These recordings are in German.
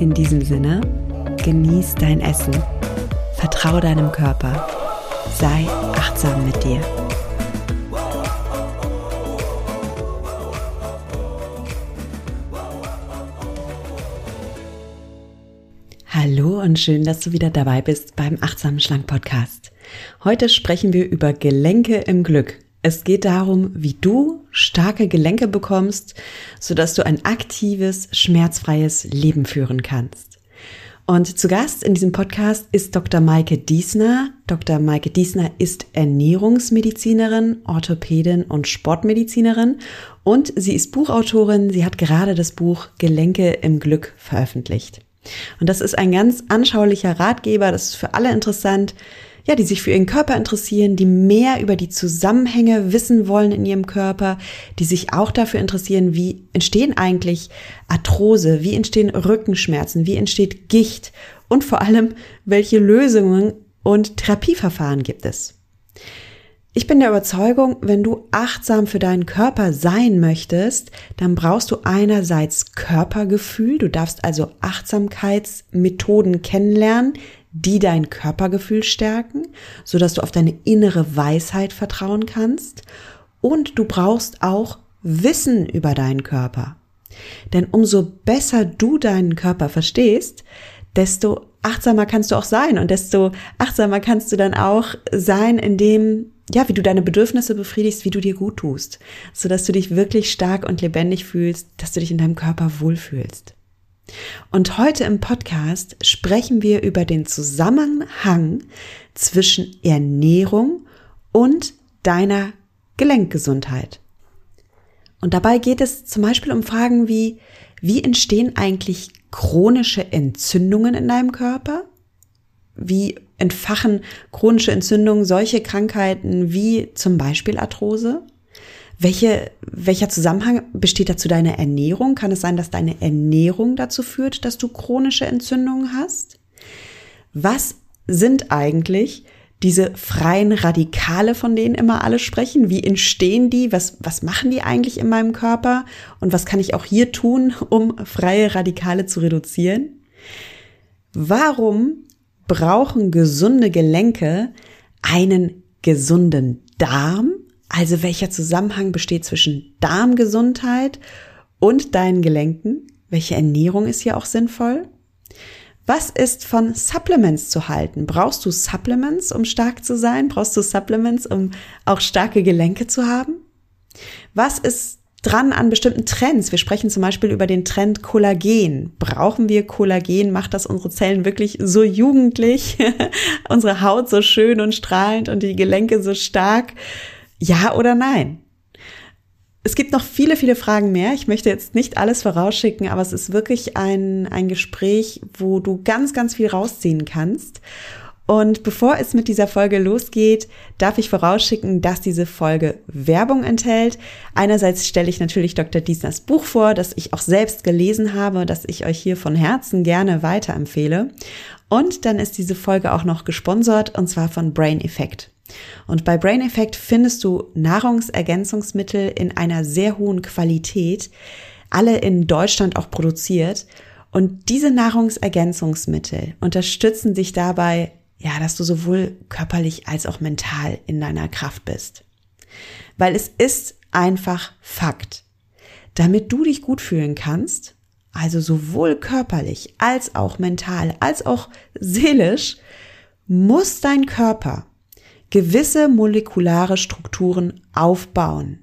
In diesem Sinne, genieß dein Essen, vertraue deinem Körper, sei achtsam mit dir. Hallo und schön, dass du wieder dabei bist beim Achtsamen Schlank Podcast. Heute sprechen wir über Gelenke im Glück. Es geht darum, wie du starke Gelenke bekommst, sodass du ein aktives, schmerzfreies Leben führen kannst. Und zu Gast in diesem Podcast ist Dr. Maike Diesner. Dr. Maike Diesner ist Ernährungsmedizinerin, Orthopädin und Sportmedizinerin und sie ist Buchautorin. Sie hat gerade das Buch Gelenke im Glück veröffentlicht. Und das ist ein ganz anschaulicher Ratgeber. Das ist für alle interessant ja, die sich für ihren Körper interessieren, die mehr über die Zusammenhänge wissen wollen in ihrem Körper, die sich auch dafür interessieren, wie entstehen eigentlich Arthrose, wie entstehen Rückenschmerzen, wie entsteht Gicht und vor allem, welche Lösungen und Therapieverfahren gibt es. Ich bin der Überzeugung, wenn du achtsam für deinen Körper sein möchtest, dann brauchst du einerseits Körpergefühl, du darfst also Achtsamkeitsmethoden kennenlernen, die dein Körpergefühl stärken, so dass du auf deine innere Weisheit vertrauen kannst. Und du brauchst auch Wissen über deinen Körper. Denn umso besser du deinen Körper verstehst, desto achtsamer kannst du auch sein und desto achtsamer kannst du dann auch sein, indem ja, wie du deine Bedürfnisse befriedigst, wie du dir gut tust, so dass du dich wirklich stark und lebendig fühlst, dass du dich in deinem Körper wohlfühlst. Und heute im Podcast sprechen wir über den Zusammenhang zwischen Ernährung und deiner Gelenkgesundheit. Und dabei geht es zum Beispiel um Fragen wie, wie entstehen eigentlich chronische Entzündungen in deinem Körper? Wie entfachen chronische Entzündungen solche Krankheiten wie zum Beispiel Arthrose? Welche, welcher Zusammenhang besteht dazu deine Ernährung? Kann es sein, dass deine Ernährung dazu führt, dass du chronische Entzündungen hast? Was sind eigentlich diese freien Radikale, von denen immer alle sprechen? Wie entstehen die? Was, was machen die eigentlich in meinem Körper? Und was kann ich auch hier tun, um freie Radikale zu reduzieren? Warum brauchen gesunde Gelenke einen gesunden Darm? Also welcher Zusammenhang besteht zwischen Darmgesundheit und deinen Gelenken? Welche Ernährung ist hier auch sinnvoll? Was ist von Supplements zu halten? Brauchst du Supplements, um stark zu sein? Brauchst du Supplements, um auch starke Gelenke zu haben? Was ist dran an bestimmten Trends? Wir sprechen zum Beispiel über den Trend Kollagen. Brauchen wir Kollagen? Macht das unsere Zellen wirklich so jugendlich? unsere Haut so schön und strahlend und die Gelenke so stark? Ja oder nein? Es gibt noch viele, viele Fragen mehr. Ich möchte jetzt nicht alles vorausschicken, aber es ist wirklich ein, ein Gespräch, wo du ganz, ganz viel rausziehen kannst. Und bevor es mit dieser Folge losgeht, darf ich vorausschicken, dass diese Folge Werbung enthält. Einerseits stelle ich natürlich Dr. Diesners Buch vor, das ich auch selbst gelesen habe, das ich euch hier von Herzen gerne weiterempfehle. Und dann ist diese Folge auch noch gesponsert und zwar von Brain Effect. Und bei Brain Effect findest du Nahrungsergänzungsmittel in einer sehr hohen Qualität, alle in Deutschland auch produziert. Und diese Nahrungsergänzungsmittel unterstützen dich dabei, ja, dass du sowohl körperlich als auch mental in deiner Kraft bist. Weil es ist einfach Fakt. Damit du dich gut fühlen kannst, also sowohl körperlich als auch mental als auch seelisch, muss dein Körper gewisse molekulare Strukturen aufbauen.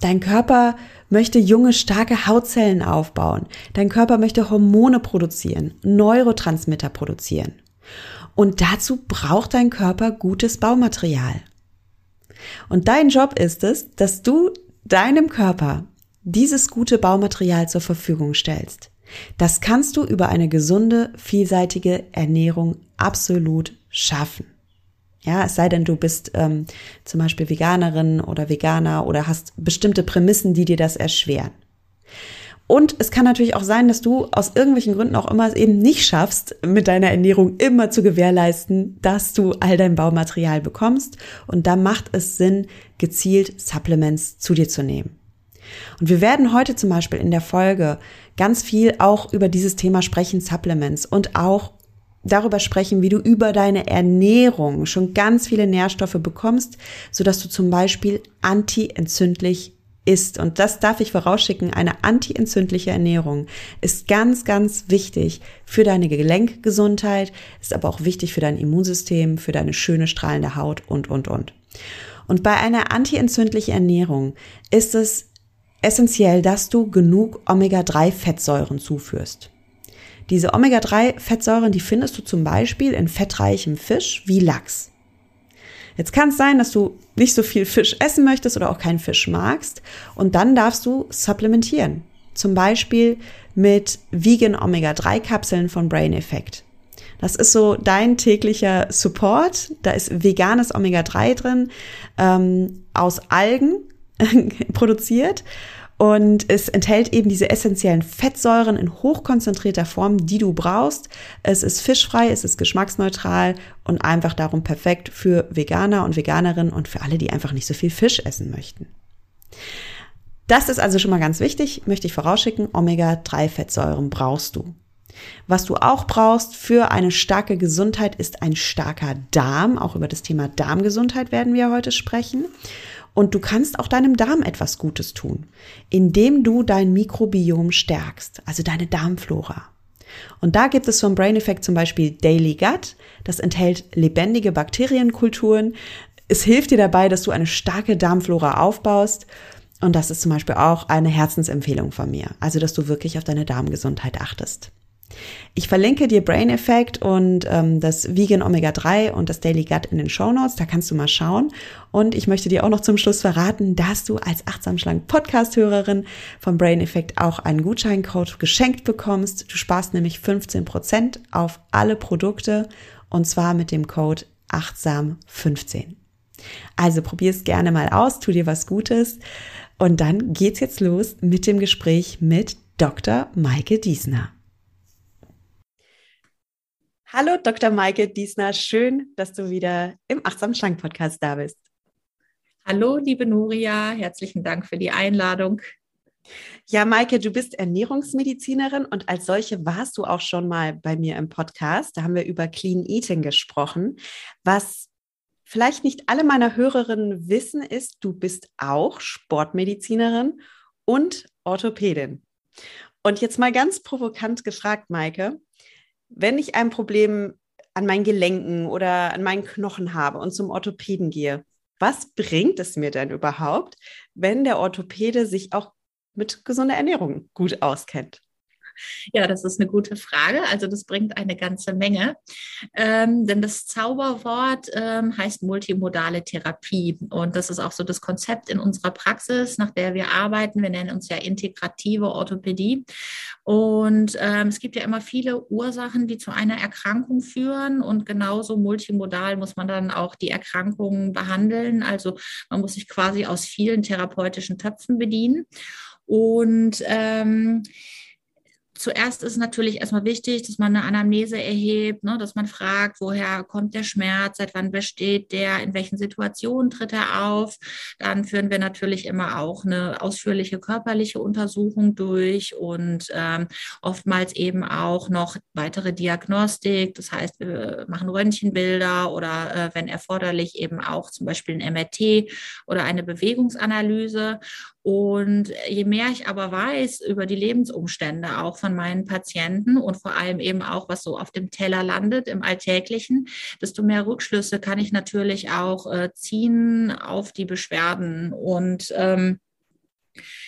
Dein Körper möchte junge, starke Hautzellen aufbauen. Dein Körper möchte Hormone produzieren, Neurotransmitter produzieren. Und dazu braucht dein Körper gutes Baumaterial. Und dein Job ist es, dass du deinem Körper dieses gute Baumaterial zur Verfügung stellst. Das kannst du über eine gesunde, vielseitige Ernährung absolut schaffen. Ja, es sei denn, du bist ähm, zum Beispiel Veganerin oder Veganer oder hast bestimmte Prämissen, die dir das erschweren. Und es kann natürlich auch sein, dass du aus irgendwelchen Gründen auch immer es eben nicht schaffst, mit deiner Ernährung immer zu gewährleisten, dass du all dein Baumaterial bekommst. Und da macht es Sinn, gezielt Supplements zu dir zu nehmen. Und wir werden heute zum Beispiel in der Folge ganz viel auch über dieses Thema sprechen, Supplements und auch darüber sprechen, wie du über deine Ernährung schon ganz viele Nährstoffe bekommst, sodass du zum Beispiel antientzündlich ist, und das darf ich vorausschicken, eine antientzündliche Ernährung ist ganz, ganz wichtig für deine Gelenkgesundheit, ist aber auch wichtig für dein Immunsystem, für deine schöne strahlende Haut und, und, und. Und bei einer antientzündlichen Ernährung ist es essentiell, dass du genug Omega-3-Fettsäuren zuführst. Diese Omega-3-Fettsäuren, die findest du zum Beispiel in fettreichem Fisch wie Lachs. Jetzt kann es sein, dass du nicht so viel Fisch essen möchtest oder auch keinen Fisch magst und dann darfst du supplementieren. Zum Beispiel mit Vegan Omega-3 Kapseln von Brain Effect. Das ist so dein täglicher Support. Da ist veganes Omega-3 drin, ähm, aus Algen produziert und es enthält eben diese essentiellen Fettsäuren in hochkonzentrierter Form, die du brauchst. Es ist fischfrei, es ist geschmacksneutral und einfach darum perfekt für Veganer und Veganerinnen und für alle, die einfach nicht so viel Fisch essen möchten. Das ist also schon mal ganz wichtig, möchte ich vorausschicken. Omega-3-Fettsäuren brauchst du. Was du auch brauchst für eine starke Gesundheit ist ein starker Darm. Auch über das Thema Darmgesundheit werden wir heute sprechen. Und du kannst auch deinem Darm etwas Gutes tun, indem du dein Mikrobiom stärkst, also deine Darmflora. Und da gibt es vom Brain Effect zum Beispiel Daily Gut. Das enthält lebendige Bakterienkulturen. Es hilft dir dabei, dass du eine starke Darmflora aufbaust. Und das ist zum Beispiel auch eine Herzensempfehlung von mir. Also, dass du wirklich auf deine Darmgesundheit achtest. Ich verlinke dir Brain Effect und ähm, das Vegan Omega 3 und das Daily Gut in den Show Notes. Da kannst du mal schauen. Und ich möchte dir auch noch zum Schluss verraten, dass du als achtsam schlank Podcast-Hörerin vom Brain Effect auch einen Gutscheincode geschenkt bekommst. Du sparst nämlich 15 Prozent auf alle Produkte und zwar mit dem Code achtsam 15. Also probier es gerne mal aus, tu dir was Gutes. Und dann geht's jetzt los mit dem Gespräch mit Dr. Maike Diesner. Hallo Dr. Maike Diesner, schön, dass du wieder im Achtsam Schlank Podcast da bist. Hallo, liebe Nuria, herzlichen Dank für die Einladung. Ja, Maike, du bist Ernährungsmedizinerin und als solche warst du auch schon mal bei mir im Podcast. Da haben wir über Clean Eating gesprochen. Was vielleicht nicht alle meiner Hörerinnen wissen, ist, du bist auch Sportmedizinerin und Orthopädin. Und jetzt mal ganz provokant gefragt, Maike, wenn ich ein Problem an meinen Gelenken oder an meinen Knochen habe und zum Orthopäden gehe, was bringt es mir denn überhaupt, wenn der Orthopäde sich auch mit gesunder Ernährung gut auskennt? Ja, das ist eine gute Frage. Also das bringt eine ganze Menge. Ähm, denn das Zauberwort ähm, heißt multimodale Therapie. Und das ist auch so das Konzept in unserer Praxis, nach der wir arbeiten. Wir nennen uns ja integrative Orthopädie. Und ähm, es gibt ja immer viele Ursachen, die zu einer Erkrankung führen. Und genauso multimodal muss man dann auch die Erkrankungen behandeln. Also man muss sich quasi aus vielen therapeutischen Töpfen bedienen. Und ähm, zuerst ist natürlich erstmal wichtig, dass man eine Anamnese erhebt, ne, dass man fragt, woher kommt der Schmerz, seit wann besteht der, in welchen Situationen tritt er auf. Dann führen wir natürlich immer auch eine ausführliche körperliche Untersuchung durch und ähm, oftmals eben auch noch weitere Diagnostik. Das heißt, wir machen Röntgenbilder oder äh, wenn erforderlich eben auch zum Beispiel ein MRT oder eine Bewegungsanalyse. Und je mehr ich aber weiß über die Lebensumstände auch von meinen Patienten und vor allem eben auch, was so auf dem Teller landet im Alltäglichen, desto mehr Rückschlüsse kann ich natürlich auch äh, ziehen auf die Beschwerden. Und ähm,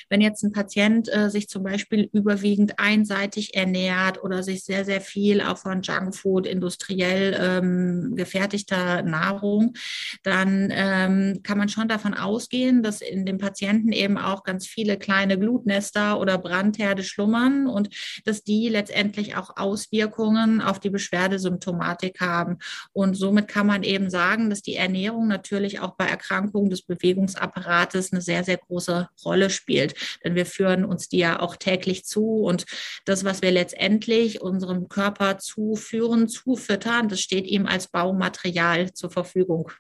Wenn jetzt ein Patient äh, sich zum Beispiel überwiegend einseitig ernährt oder sich sehr, sehr viel auch von Junkfood, industriell ähm, gefertigter Nahrung, dann ähm, kann man schon davon ausgehen, dass in dem Patienten eben auch ganz viele kleine Glutnester oder Brandherde schlummern und dass die letztendlich auch Auswirkungen auf die Beschwerdesymptomatik haben. Und somit kann man eben sagen, dass die Ernährung natürlich auch bei Erkrankungen des Bewegungsapparates eine sehr, sehr große Rolle spielt. Denn wir führen uns die ja auch täglich zu und das, was wir letztendlich unserem Körper zuführen, zufüttern, das steht ihm als Baumaterial zur Verfügung.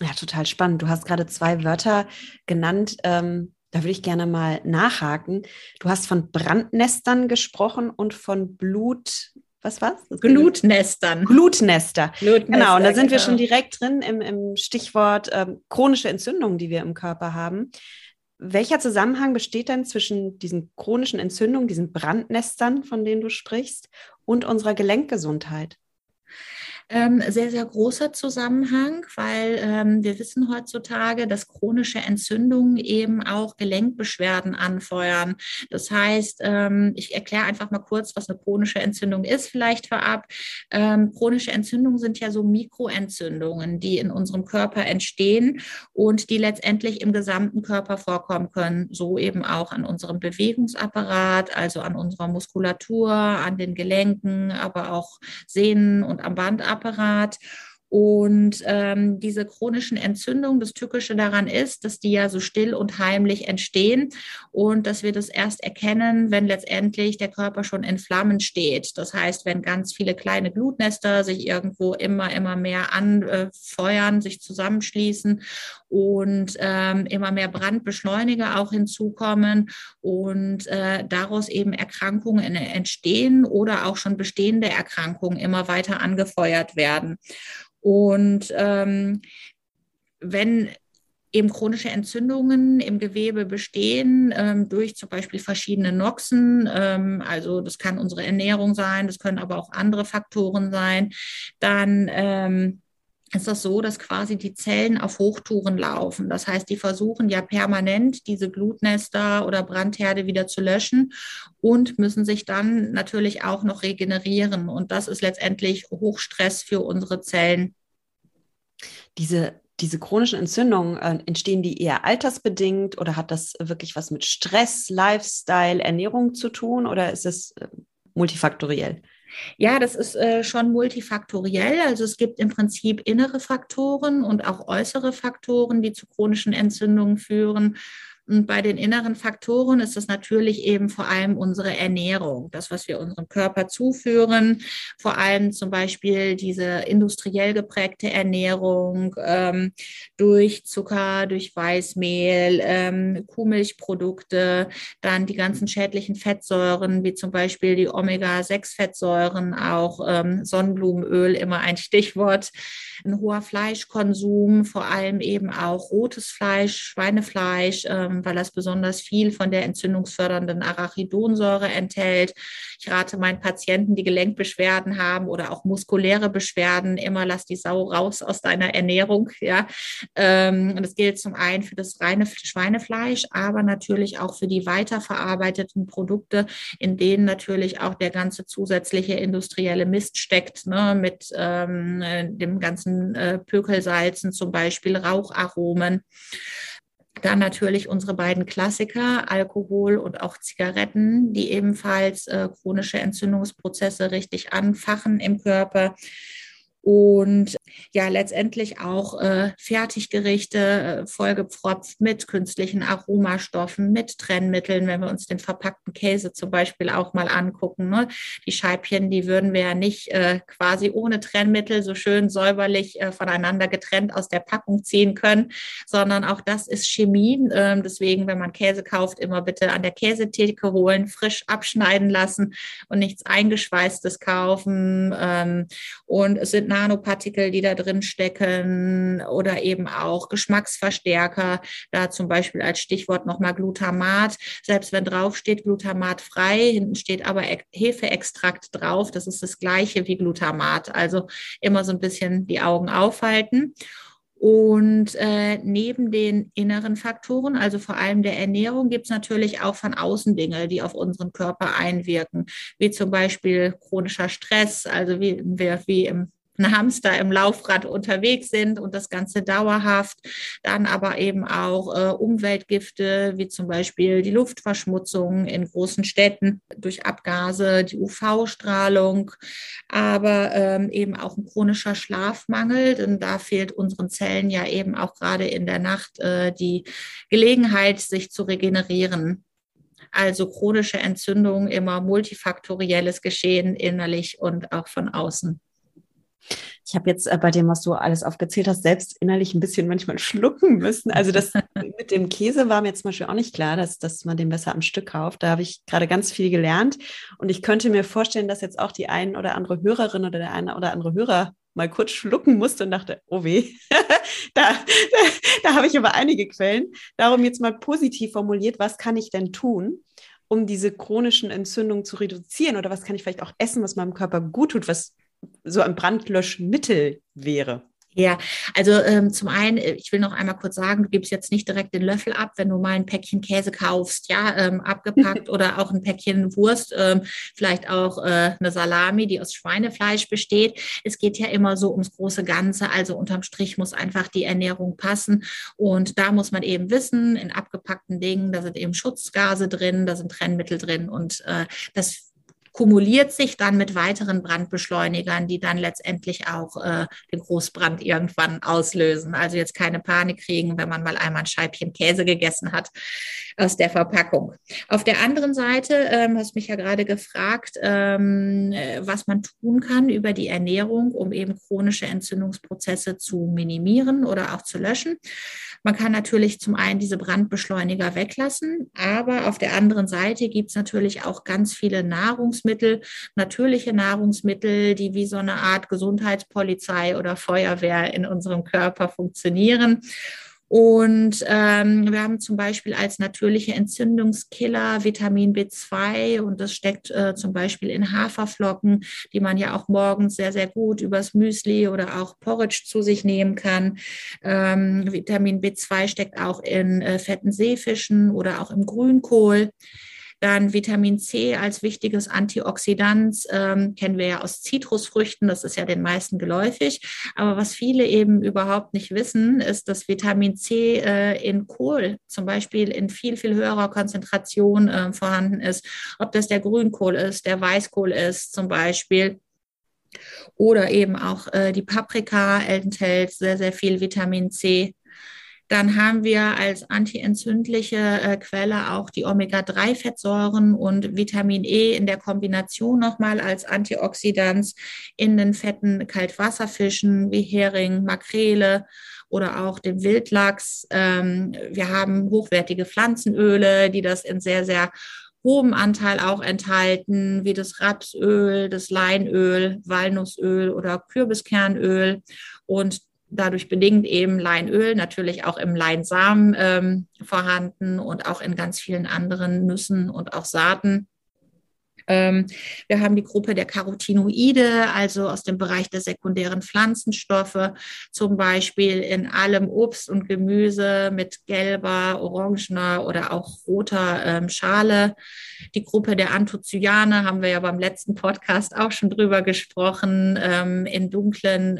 Ja, total spannend. Du hast gerade zwei Wörter genannt. Ähm, da würde ich gerne mal nachhaken. Du hast von Brandnestern gesprochen und von Blut, was war's? Glutnestern. Glutnester. Glutnester. Genau, und da sind genau. wir schon direkt drin im, im Stichwort ähm, chronische Entzündungen, die wir im Körper haben. Welcher Zusammenhang besteht denn zwischen diesen chronischen Entzündungen, diesen Brandnestern, von denen du sprichst, und unserer Gelenkgesundheit? Ähm, sehr, sehr großer Zusammenhang, weil ähm, wir wissen heutzutage, dass chronische Entzündungen eben auch Gelenkbeschwerden anfeuern. Das heißt, ähm, ich erkläre einfach mal kurz, was eine chronische Entzündung ist, vielleicht vorab. Ähm, chronische Entzündungen sind ja so Mikroentzündungen, die in unserem Körper entstehen und die letztendlich im gesamten Körper vorkommen können. So eben auch an unserem Bewegungsapparat, also an unserer Muskulatur, an den Gelenken, aber auch Sehnen und am Bandapparat. Apparat. Und ähm, diese chronischen Entzündungen, das Tückische daran ist, dass die ja so still und heimlich entstehen und dass wir das erst erkennen, wenn letztendlich der Körper schon in Flammen steht. Das heißt, wenn ganz viele kleine Blutnester sich irgendwo immer, immer mehr anfeuern, sich zusammenschließen und ähm, immer mehr Brandbeschleuniger auch hinzukommen und äh, daraus eben Erkrankungen entstehen oder auch schon bestehende Erkrankungen immer weiter angefeuert werden. Und ähm, wenn eben chronische Entzündungen im Gewebe bestehen ähm, durch zum Beispiel verschiedene Noxen. Ähm, also das kann unsere Ernährung sein, das können aber auch andere Faktoren sein. Dann ähm, ist das so, dass quasi die Zellen auf Hochtouren laufen. Das heißt, die versuchen ja permanent diese Glutnester oder Brandherde wieder zu löschen und müssen sich dann natürlich auch noch regenerieren. Und das ist letztendlich Hochstress für unsere Zellen. Diese, diese chronischen Entzündungen, äh, entstehen die eher altersbedingt oder hat das wirklich was mit Stress, Lifestyle, Ernährung zu tun oder ist es äh, multifaktoriell? Ja, das ist äh, schon multifaktoriell. Also es gibt im Prinzip innere Faktoren und auch äußere Faktoren, die zu chronischen Entzündungen führen. Und bei den inneren Faktoren ist es natürlich eben vor allem unsere Ernährung, das, was wir unserem Körper zuführen, vor allem zum Beispiel diese industriell geprägte Ernährung ähm, durch Zucker, durch Weißmehl, ähm, Kuhmilchprodukte, dann die ganzen schädlichen Fettsäuren, wie zum Beispiel die Omega-6-Fettsäuren, auch ähm, Sonnenblumenöl, immer ein Stichwort, ein hoher Fleischkonsum, vor allem eben auch rotes Fleisch, Schweinefleisch, ähm, weil das besonders viel von der entzündungsfördernden Arachidonsäure enthält. Ich rate meinen Patienten, die Gelenkbeschwerden haben oder auch muskuläre Beschwerden, immer lass die Sau raus aus deiner Ernährung. Ja, ähm, und das gilt zum einen für das reine Schweinefleisch, aber natürlich auch für die weiterverarbeiteten Produkte, in denen natürlich auch der ganze zusätzliche industrielle Mist steckt, ne, mit ähm, dem ganzen äh, Pökelsalzen zum Beispiel, Raucharomen. Dann natürlich unsere beiden Klassiker, Alkohol und auch Zigaretten, die ebenfalls äh, chronische Entzündungsprozesse richtig anfachen im Körper und ja letztendlich auch äh, Fertiggerichte äh, vollgepfropft mit künstlichen Aromastoffen, mit Trennmitteln, wenn wir uns den verpackten Käse zum Beispiel auch mal angucken. Ne? Die Scheibchen, die würden wir ja nicht äh, quasi ohne Trennmittel so schön säuberlich äh, voneinander getrennt aus der Packung ziehen können, sondern auch das ist Chemie. Ähm, deswegen, wenn man Käse kauft, immer bitte an der Käsetheke holen, frisch abschneiden lassen und nichts eingeschweißtes kaufen. Ähm, und es sind Nanopartikel, die da drin stecken oder eben auch Geschmacksverstärker. Da zum Beispiel als Stichwort nochmal Glutamat. Selbst wenn drauf steht Glutamat frei, hinten steht aber Hefeextrakt drauf. Das ist das gleiche wie Glutamat. Also immer so ein bisschen die Augen aufhalten. Und äh, neben den inneren Faktoren, also vor allem der Ernährung, gibt es natürlich auch von außen Dinge, die auf unseren Körper einwirken, wie zum Beispiel chronischer Stress, also wie, wie im ein Hamster im Laufrad unterwegs sind und das Ganze dauerhaft. Dann aber eben auch äh, Umweltgifte, wie zum Beispiel die Luftverschmutzung in großen Städten durch Abgase, die UV-Strahlung, aber ähm, eben auch ein chronischer Schlafmangel, denn da fehlt unseren Zellen ja eben auch gerade in der Nacht äh, die Gelegenheit, sich zu regenerieren. Also chronische Entzündung, immer multifaktorielles Geschehen innerlich und auch von außen. Ich habe jetzt äh, bei dem, was du alles aufgezählt hast, selbst innerlich ein bisschen manchmal schlucken müssen. Also das mit dem Käse war mir zum Beispiel auch nicht klar, dass, dass man den besser am Stück kauft. Da habe ich gerade ganz viel gelernt. Und ich könnte mir vorstellen, dass jetzt auch die ein oder andere Hörerin oder der eine oder andere Hörer mal kurz schlucken musste und dachte, oh weh, da, da, da habe ich aber einige Quellen. Darum jetzt mal positiv formuliert, was kann ich denn tun? um diese chronischen Entzündungen zu reduzieren? Oder was kann ich vielleicht auch essen, was meinem Körper gut tut, was so ein Brandlöschmittel wäre? Ja, also ähm, zum einen, äh, ich will noch einmal kurz sagen, du gibst jetzt nicht direkt den Löffel ab, wenn du mal ein Päckchen Käse kaufst, ja, ähm, abgepackt oder auch ein Päckchen Wurst, ähm, vielleicht auch äh, eine Salami, die aus Schweinefleisch besteht. Es geht ja immer so ums große Ganze, also unterm Strich muss einfach die Ernährung passen und da muss man eben wissen, in abgepackten Dingen, da sind eben Schutzgase drin, da sind Trennmittel drin und äh, das kumuliert sich dann mit weiteren Brandbeschleunigern, die dann letztendlich auch äh, den Großbrand irgendwann auslösen. Also jetzt keine Panik kriegen, wenn man mal einmal ein Scheibchen Käse gegessen hat aus der Verpackung. Auf der anderen Seite, ähm, hast mich ja gerade gefragt, ähm, äh, was man tun kann über die Ernährung, um eben chronische Entzündungsprozesse zu minimieren oder auch zu löschen. Man kann natürlich zum einen diese Brandbeschleuniger weglassen, aber auf der anderen Seite gibt es natürlich auch ganz viele Nahrungsmittel, natürliche Nahrungsmittel, die wie so eine Art Gesundheitspolizei oder Feuerwehr in unserem Körper funktionieren. Und ähm, wir haben zum Beispiel als natürliche Entzündungskiller Vitamin B2 und das steckt äh, zum Beispiel in Haferflocken, die man ja auch morgens sehr, sehr gut übers Müsli oder auch Porridge zu sich nehmen kann. Ähm, Vitamin B2 steckt auch in äh, fetten Seefischen oder auch im Grünkohl. Dann Vitamin C als wichtiges Antioxidant ähm, kennen wir ja aus Zitrusfrüchten, das ist ja den meisten geläufig. Aber was viele eben überhaupt nicht wissen, ist, dass Vitamin C äh, in Kohl zum Beispiel in viel, viel höherer Konzentration äh, vorhanden ist. Ob das der Grünkohl ist, der Weißkohl ist zum Beispiel. Oder eben auch äh, die Paprika enthält sehr, sehr viel Vitamin C. Dann haben wir als antientzündliche äh, Quelle auch die Omega-3-Fettsäuren und Vitamin E in der Kombination nochmal als Antioxidant in den fetten Kaltwasserfischen wie Hering, Makrele oder auch dem Wildlachs. Ähm, wir haben hochwertige Pflanzenöle, die das in sehr, sehr hohem Anteil auch enthalten, wie das Rapsöl, das Leinöl, Walnussöl oder Kürbiskernöl. Und dadurch bedingt eben Leinöl natürlich auch im Leinsamen ähm, vorhanden und auch in ganz vielen anderen Nüssen und auch Saaten. Ähm, wir haben die Gruppe der Carotinoide, also aus dem Bereich der sekundären Pflanzenstoffe, zum Beispiel in allem Obst und Gemüse mit gelber, orangener oder auch roter ähm, Schale. Die Gruppe der Anthocyane haben wir ja beim letzten Podcast auch schon drüber gesprochen, ähm, in dunklen,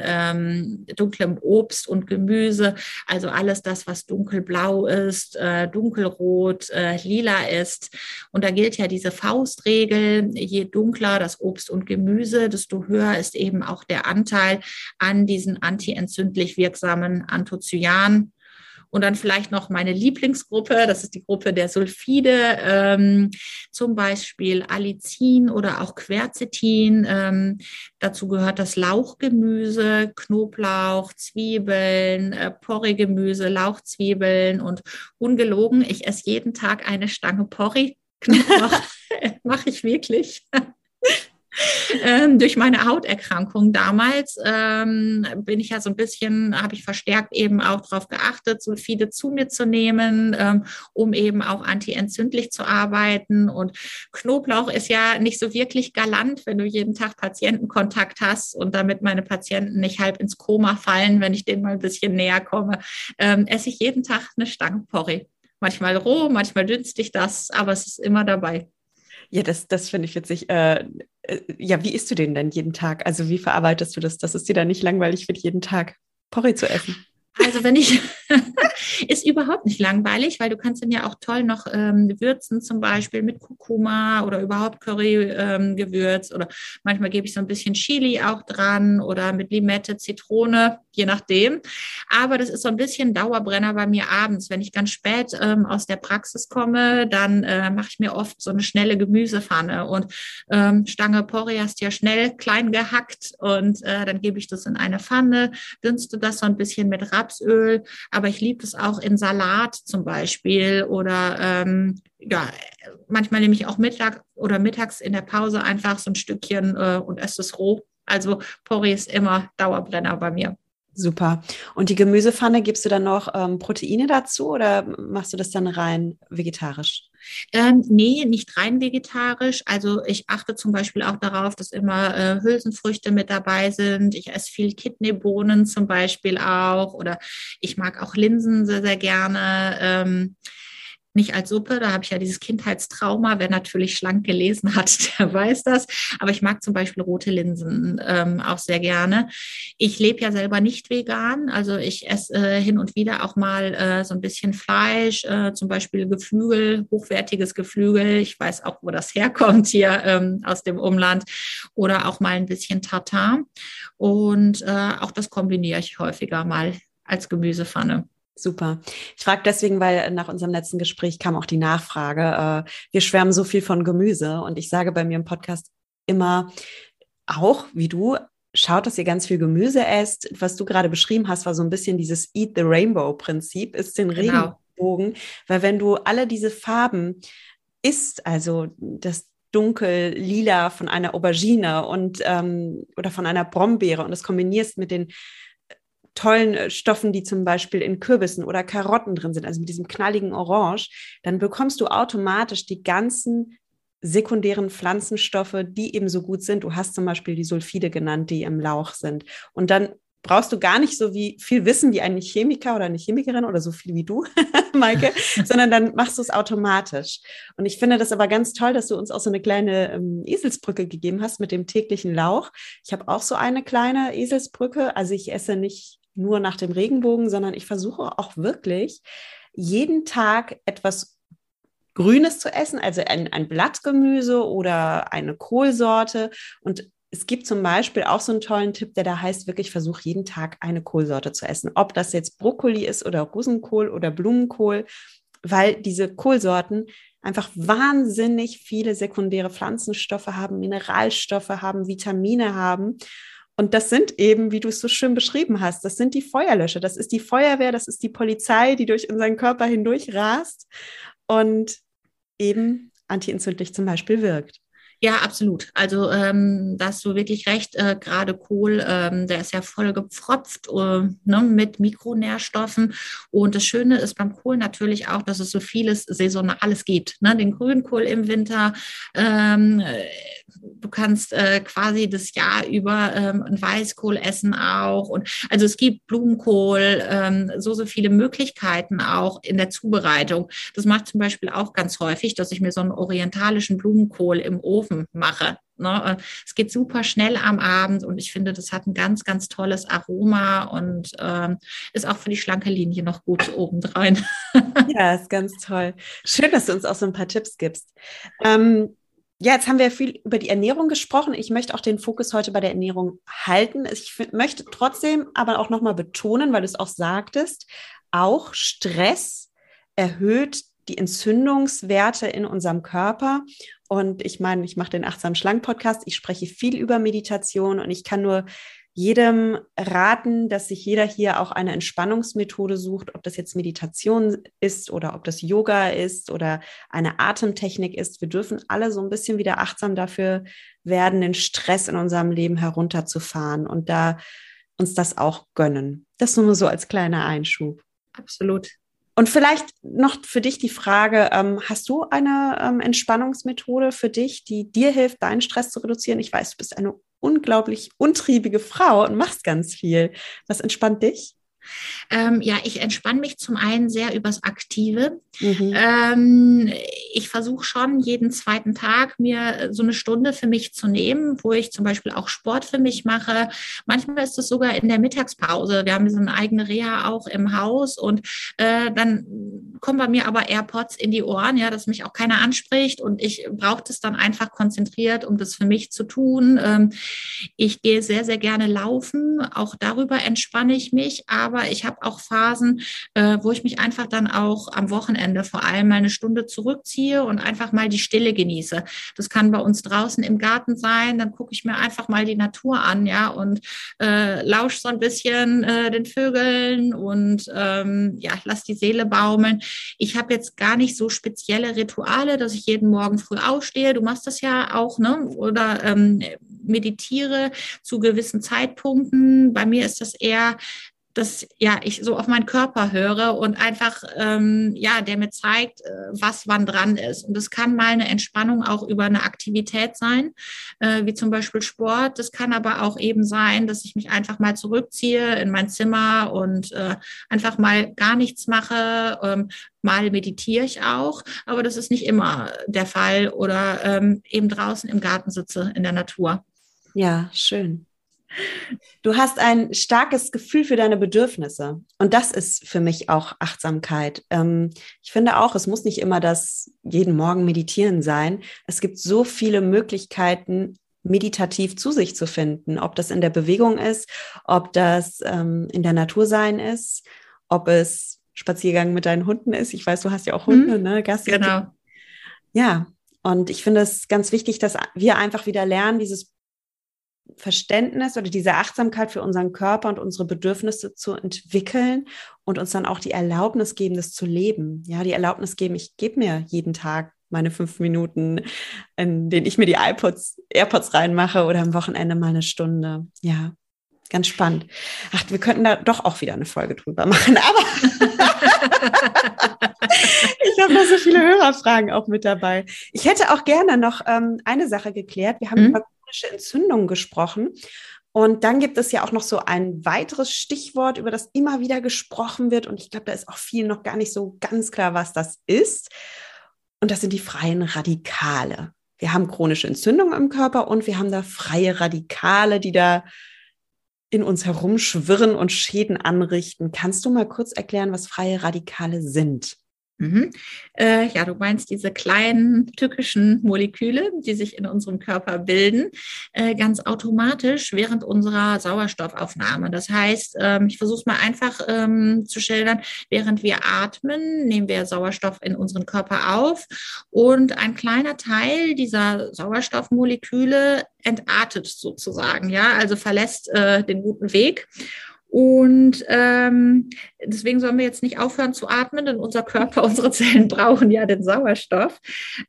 dunklem Obst und Gemüse, also alles das, was dunkelblau ist, äh, dunkelrot, äh, lila ist. Und da gilt ja diese Faustregel, je dunkler das Obst und Gemüse, desto höher ist eben auch der Anteil an diesen antientzündlich wirksamen Anthocyanen. Und dann vielleicht noch meine Lieblingsgruppe, das ist die Gruppe der Sulfide, ähm, zum Beispiel Allicin oder auch Quercetin. Ähm, dazu gehört das Lauchgemüse, Knoblauch, Zwiebeln, äh, Porree-Gemüse, Lauchzwiebeln und ungelogen, ich esse jeden Tag eine Stange Porree. Knoblauch mache ich wirklich. ähm, durch meine Hauterkrankung damals ähm, bin ich ja so ein bisschen, habe ich verstärkt eben auch darauf geachtet, Sulfide zu mir zu nehmen, ähm, um eben auch antientzündlich zu arbeiten. Und Knoblauch ist ja nicht so wirklich galant, wenn du jeden Tag Patientenkontakt hast und damit meine Patienten nicht halb ins Koma fallen, wenn ich denen mal ein bisschen näher komme, ähm, esse ich jeden Tag eine Stange Porree. Manchmal roh, manchmal dünstig das, aber es ist immer dabei. Ja, das, das finde ich witzig. Äh, äh, ja, wie isst du den denn jeden Tag? Also wie verarbeitest du das, dass es dir dann nicht langweilig wird, jeden Tag Porree zu essen? Also wenn ich, ist überhaupt nicht langweilig, weil du kannst ihn ja auch toll noch ähm, würzen, zum Beispiel mit Kurkuma oder überhaupt Curry-Gewürz ähm, oder manchmal gebe ich so ein bisschen Chili auch dran oder mit Limette, Zitrone, je nachdem. Aber das ist so ein bisschen Dauerbrenner bei mir abends. Wenn ich ganz spät ähm, aus der Praxis komme, dann äh, mache ich mir oft so eine schnelle Gemüsepfanne und ähm, Stange Porree hast ja schnell klein gehackt und äh, dann gebe ich das in eine Pfanne, dünste das so ein bisschen mit Rapsöl, aber ich liebe es auch in Salat zum Beispiel oder ähm, ja, manchmal nehme ich auch Mittag oder mittags in der Pause einfach so ein Stückchen äh, und esse es roh. Also Porree ist immer Dauerbrenner bei mir. Super. Und die Gemüsepfanne, gibst du dann noch ähm, Proteine dazu oder machst du das dann rein vegetarisch? Ähm, nee, nicht rein vegetarisch. Also ich achte zum Beispiel auch darauf, dass immer äh, Hülsenfrüchte mit dabei sind. Ich esse viel Kidneybohnen zum Beispiel auch oder ich mag auch Linsen sehr, sehr gerne. Ähm, nicht als Suppe, da habe ich ja dieses Kindheitstrauma. Wer natürlich schlank gelesen hat, der weiß das. Aber ich mag zum Beispiel rote Linsen ähm, auch sehr gerne. Ich lebe ja selber nicht vegan, also ich esse äh, hin und wieder auch mal äh, so ein bisschen Fleisch, äh, zum Beispiel Geflügel, hochwertiges Geflügel. Ich weiß auch, wo das herkommt hier ähm, aus dem Umland. Oder auch mal ein bisschen Tartar. Und äh, auch das kombiniere ich häufiger mal als Gemüsepfanne. Super. Ich frage deswegen, weil nach unserem letzten Gespräch kam auch die Nachfrage. Äh, wir schwärmen so viel von Gemüse und ich sage bei mir im Podcast immer auch, wie du, schaut, dass ihr ganz viel Gemüse esst. Was du gerade beschrieben hast, war so ein bisschen dieses Eat the Rainbow Prinzip, ist den genau. Regenbogen, weil wenn du alle diese Farben isst, also das dunkel lila von einer Aubergine und ähm, oder von einer Brombeere und das kombinierst mit den tollen äh, Stoffen, die zum Beispiel in Kürbissen oder Karotten drin sind, also mit diesem knalligen Orange, dann bekommst du automatisch die ganzen sekundären Pflanzenstoffe, die eben so gut sind. Du hast zum Beispiel die Sulfide genannt, die im Lauch sind. Und dann brauchst du gar nicht so wie viel Wissen wie ein Chemiker oder eine Chemikerin oder so viel wie du, Maike, sondern dann machst du es automatisch. Und ich finde das aber ganz toll, dass du uns auch so eine kleine ähm, Eselsbrücke gegeben hast mit dem täglichen Lauch. Ich habe auch so eine kleine Eselsbrücke. Also ich esse nicht nur nach dem Regenbogen, sondern ich versuche auch wirklich jeden Tag etwas Grünes zu essen, also ein, ein Blattgemüse oder eine Kohlsorte. Und es gibt zum Beispiel auch so einen tollen Tipp, der da heißt, wirklich versuch jeden Tag eine Kohlsorte zu essen. Ob das jetzt Brokkoli ist oder Rosenkohl oder Blumenkohl, weil diese Kohlsorten einfach wahnsinnig viele sekundäre Pflanzenstoffe haben, Mineralstoffe haben, Vitamine haben. Und das sind eben, wie du es so schön beschrieben hast, das sind die Feuerlöscher, das ist die Feuerwehr, das ist die Polizei, die durch unseren Körper hindurch rast und eben antientzündlich zum Beispiel wirkt. Ja, absolut. Also ähm, da hast du wirklich recht. Äh, Gerade Kohl, ähm, der ist ja voll gepfropft äh, ne, mit Mikronährstoffen. Und das Schöne ist beim Kohl natürlich auch, dass es so vieles Saisonales gibt. Ne? Den Grünkohl im Winter. Ähm, du kannst äh, quasi das Jahr über ähm, ein Weißkohl essen auch. Und also es gibt Blumenkohl, ähm, so so viele Möglichkeiten auch in der Zubereitung. Das macht zum Beispiel auch ganz häufig, dass ich mir so einen orientalischen Blumenkohl im Ofen Ofen mache. Ne? Es geht super schnell am Abend und ich finde, das hat ein ganz, ganz tolles Aroma und ähm, ist auch für die schlanke Linie noch gut obendrein. ja, ist ganz toll. Schön, dass du uns auch so ein paar Tipps gibst. Ähm, ja, jetzt haben wir viel über die Ernährung gesprochen. Ich möchte auch den Fokus heute bei der Ernährung halten. Ich möchte trotzdem aber auch nochmal betonen, weil du es auch sagtest, auch Stress erhöht die Entzündungswerte in unserem Körper. Und ich meine, ich mache den Achtsam Schlank Podcast, ich spreche viel über Meditation und ich kann nur jedem raten, dass sich jeder hier auch eine Entspannungsmethode sucht, ob das jetzt Meditation ist oder ob das Yoga ist oder eine Atemtechnik ist. Wir dürfen alle so ein bisschen wieder achtsam dafür werden, den Stress in unserem Leben herunterzufahren und da uns das auch gönnen. Das nur so als kleiner Einschub. Absolut. Und vielleicht noch für dich die Frage, ähm, hast du eine ähm, Entspannungsmethode für dich, die dir hilft, deinen Stress zu reduzieren? Ich weiß, du bist eine unglaublich untriebige Frau und machst ganz viel. Was entspannt dich? Ähm, ja, ich entspanne mich zum einen sehr übers Aktive. Mhm. Ähm, ich versuche schon jeden zweiten Tag mir so eine Stunde für mich zu nehmen, wo ich zum Beispiel auch Sport für mich mache. Manchmal ist es sogar in der Mittagspause. Wir haben so eine eigene Reha auch im Haus und äh, dann kommen bei mir aber AirPods in die Ohren, ja, dass mich auch keiner anspricht und ich brauche das dann einfach konzentriert, um das für mich zu tun. Ähm, ich gehe sehr, sehr gerne laufen. Auch darüber entspanne ich mich, aber aber ich habe auch Phasen, äh, wo ich mich einfach dann auch am Wochenende vor allem mal eine Stunde zurückziehe und einfach mal die Stille genieße. Das kann bei uns draußen im Garten sein, dann gucke ich mir einfach mal die Natur an, ja, und äh, lausche so ein bisschen äh, den Vögeln und ähm, ja, lass die Seele baumeln. Ich habe jetzt gar nicht so spezielle Rituale, dass ich jeden Morgen früh aufstehe. Du machst das ja auch, ne? Oder ähm, meditiere zu gewissen Zeitpunkten. Bei mir ist das eher dass ja ich so auf meinen Körper höre und einfach ähm, ja der mir zeigt, äh, was wann dran ist. Und das kann mal eine Entspannung auch über eine Aktivität sein, äh, wie zum Beispiel Sport. Das kann aber auch eben sein, dass ich mich einfach mal zurückziehe in mein Zimmer und äh, einfach mal gar nichts mache. Ähm, mal meditiere ich auch, aber das ist nicht immer der Fall oder ähm, eben draußen im Garten sitze in der Natur. Ja, schön. Du hast ein starkes Gefühl für deine Bedürfnisse. Und das ist für mich auch Achtsamkeit. Ähm, ich finde auch, es muss nicht immer das jeden Morgen meditieren sein. Es gibt so viele Möglichkeiten, meditativ zu sich zu finden. Ob das in der Bewegung ist, ob das ähm, in der Natur sein ist, ob es Spaziergang mit deinen Hunden ist. Ich weiß, du hast ja auch Hunde, hm, ne? Gassi. Genau. Ja, und ich finde es ganz wichtig, dass wir einfach wieder lernen, dieses Verständnis oder diese Achtsamkeit für unseren Körper und unsere Bedürfnisse zu entwickeln und uns dann auch die Erlaubnis geben, das zu leben. Ja, die Erlaubnis geben, ich gebe mir jeden Tag meine fünf Minuten, in denen ich mir die iPods, AirPods reinmache oder am Wochenende mal eine Stunde. Ja, ganz spannend. Ach, wir könnten da doch auch wieder eine Folge drüber machen, aber ich habe noch so viele Hörerfragen auch mit dabei. Ich hätte auch gerne noch ähm, eine Sache geklärt. Wir haben mhm. über chronische Entzündung gesprochen. Und dann gibt es ja auch noch so ein weiteres Stichwort, über das immer wieder gesprochen wird. Und ich glaube, da ist auch viel noch gar nicht so ganz klar, was das ist. Und das sind die freien Radikale. Wir haben chronische Entzündung im Körper und wir haben da freie Radikale, die da in uns herumschwirren und Schäden anrichten. Kannst du mal kurz erklären, was freie Radikale sind? Mhm. Äh, ja, du meinst diese kleinen tückischen Moleküle, die sich in unserem Körper bilden, äh, ganz automatisch während unserer Sauerstoffaufnahme. Das heißt, ähm, ich versuche es mal einfach ähm, zu schildern, während wir atmen, nehmen wir Sauerstoff in unseren Körper auf und ein kleiner Teil dieser Sauerstoffmoleküle entartet sozusagen, ja, also verlässt äh, den guten Weg und ähm, deswegen sollen wir jetzt nicht aufhören zu atmen, denn unser Körper, unsere Zellen brauchen ja den Sauerstoff.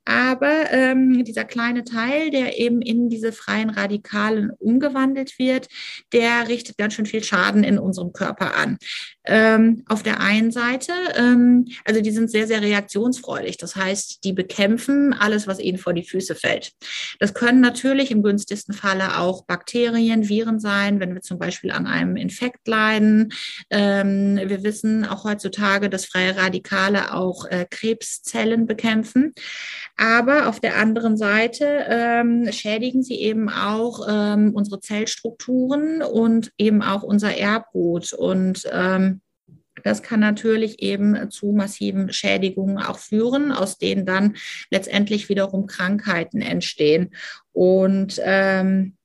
Aber ähm, dieser kleine Teil, der eben in diese freien Radikalen umgewandelt wird, der richtet ganz schön viel Schaden in unserem Körper an. Ähm, auf der einen Seite, ähm, also die sind sehr, sehr reaktionsfreudig. Das heißt, die bekämpfen alles, was ihnen vor die Füße fällt. Das können natürlich im günstigsten Falle auch Bakterien, Viren sein, wenn wir zum Beispiel an einem Infekt leiden. Ähm, wissen auch heutzutage, dass freie Radikale auch äh, Krebszellen bekämpfen. Aber auf der anderen Seite ähm, schädigen sie eben auch ähm, unsere Zellstrukturen und eben auch unser Erbgut. Und ähm, das kann natürlich eben zu massiven Schädigungen auch führen, aus denen dann letztendlich wiederum Krankheiten entstehen. Und ähm,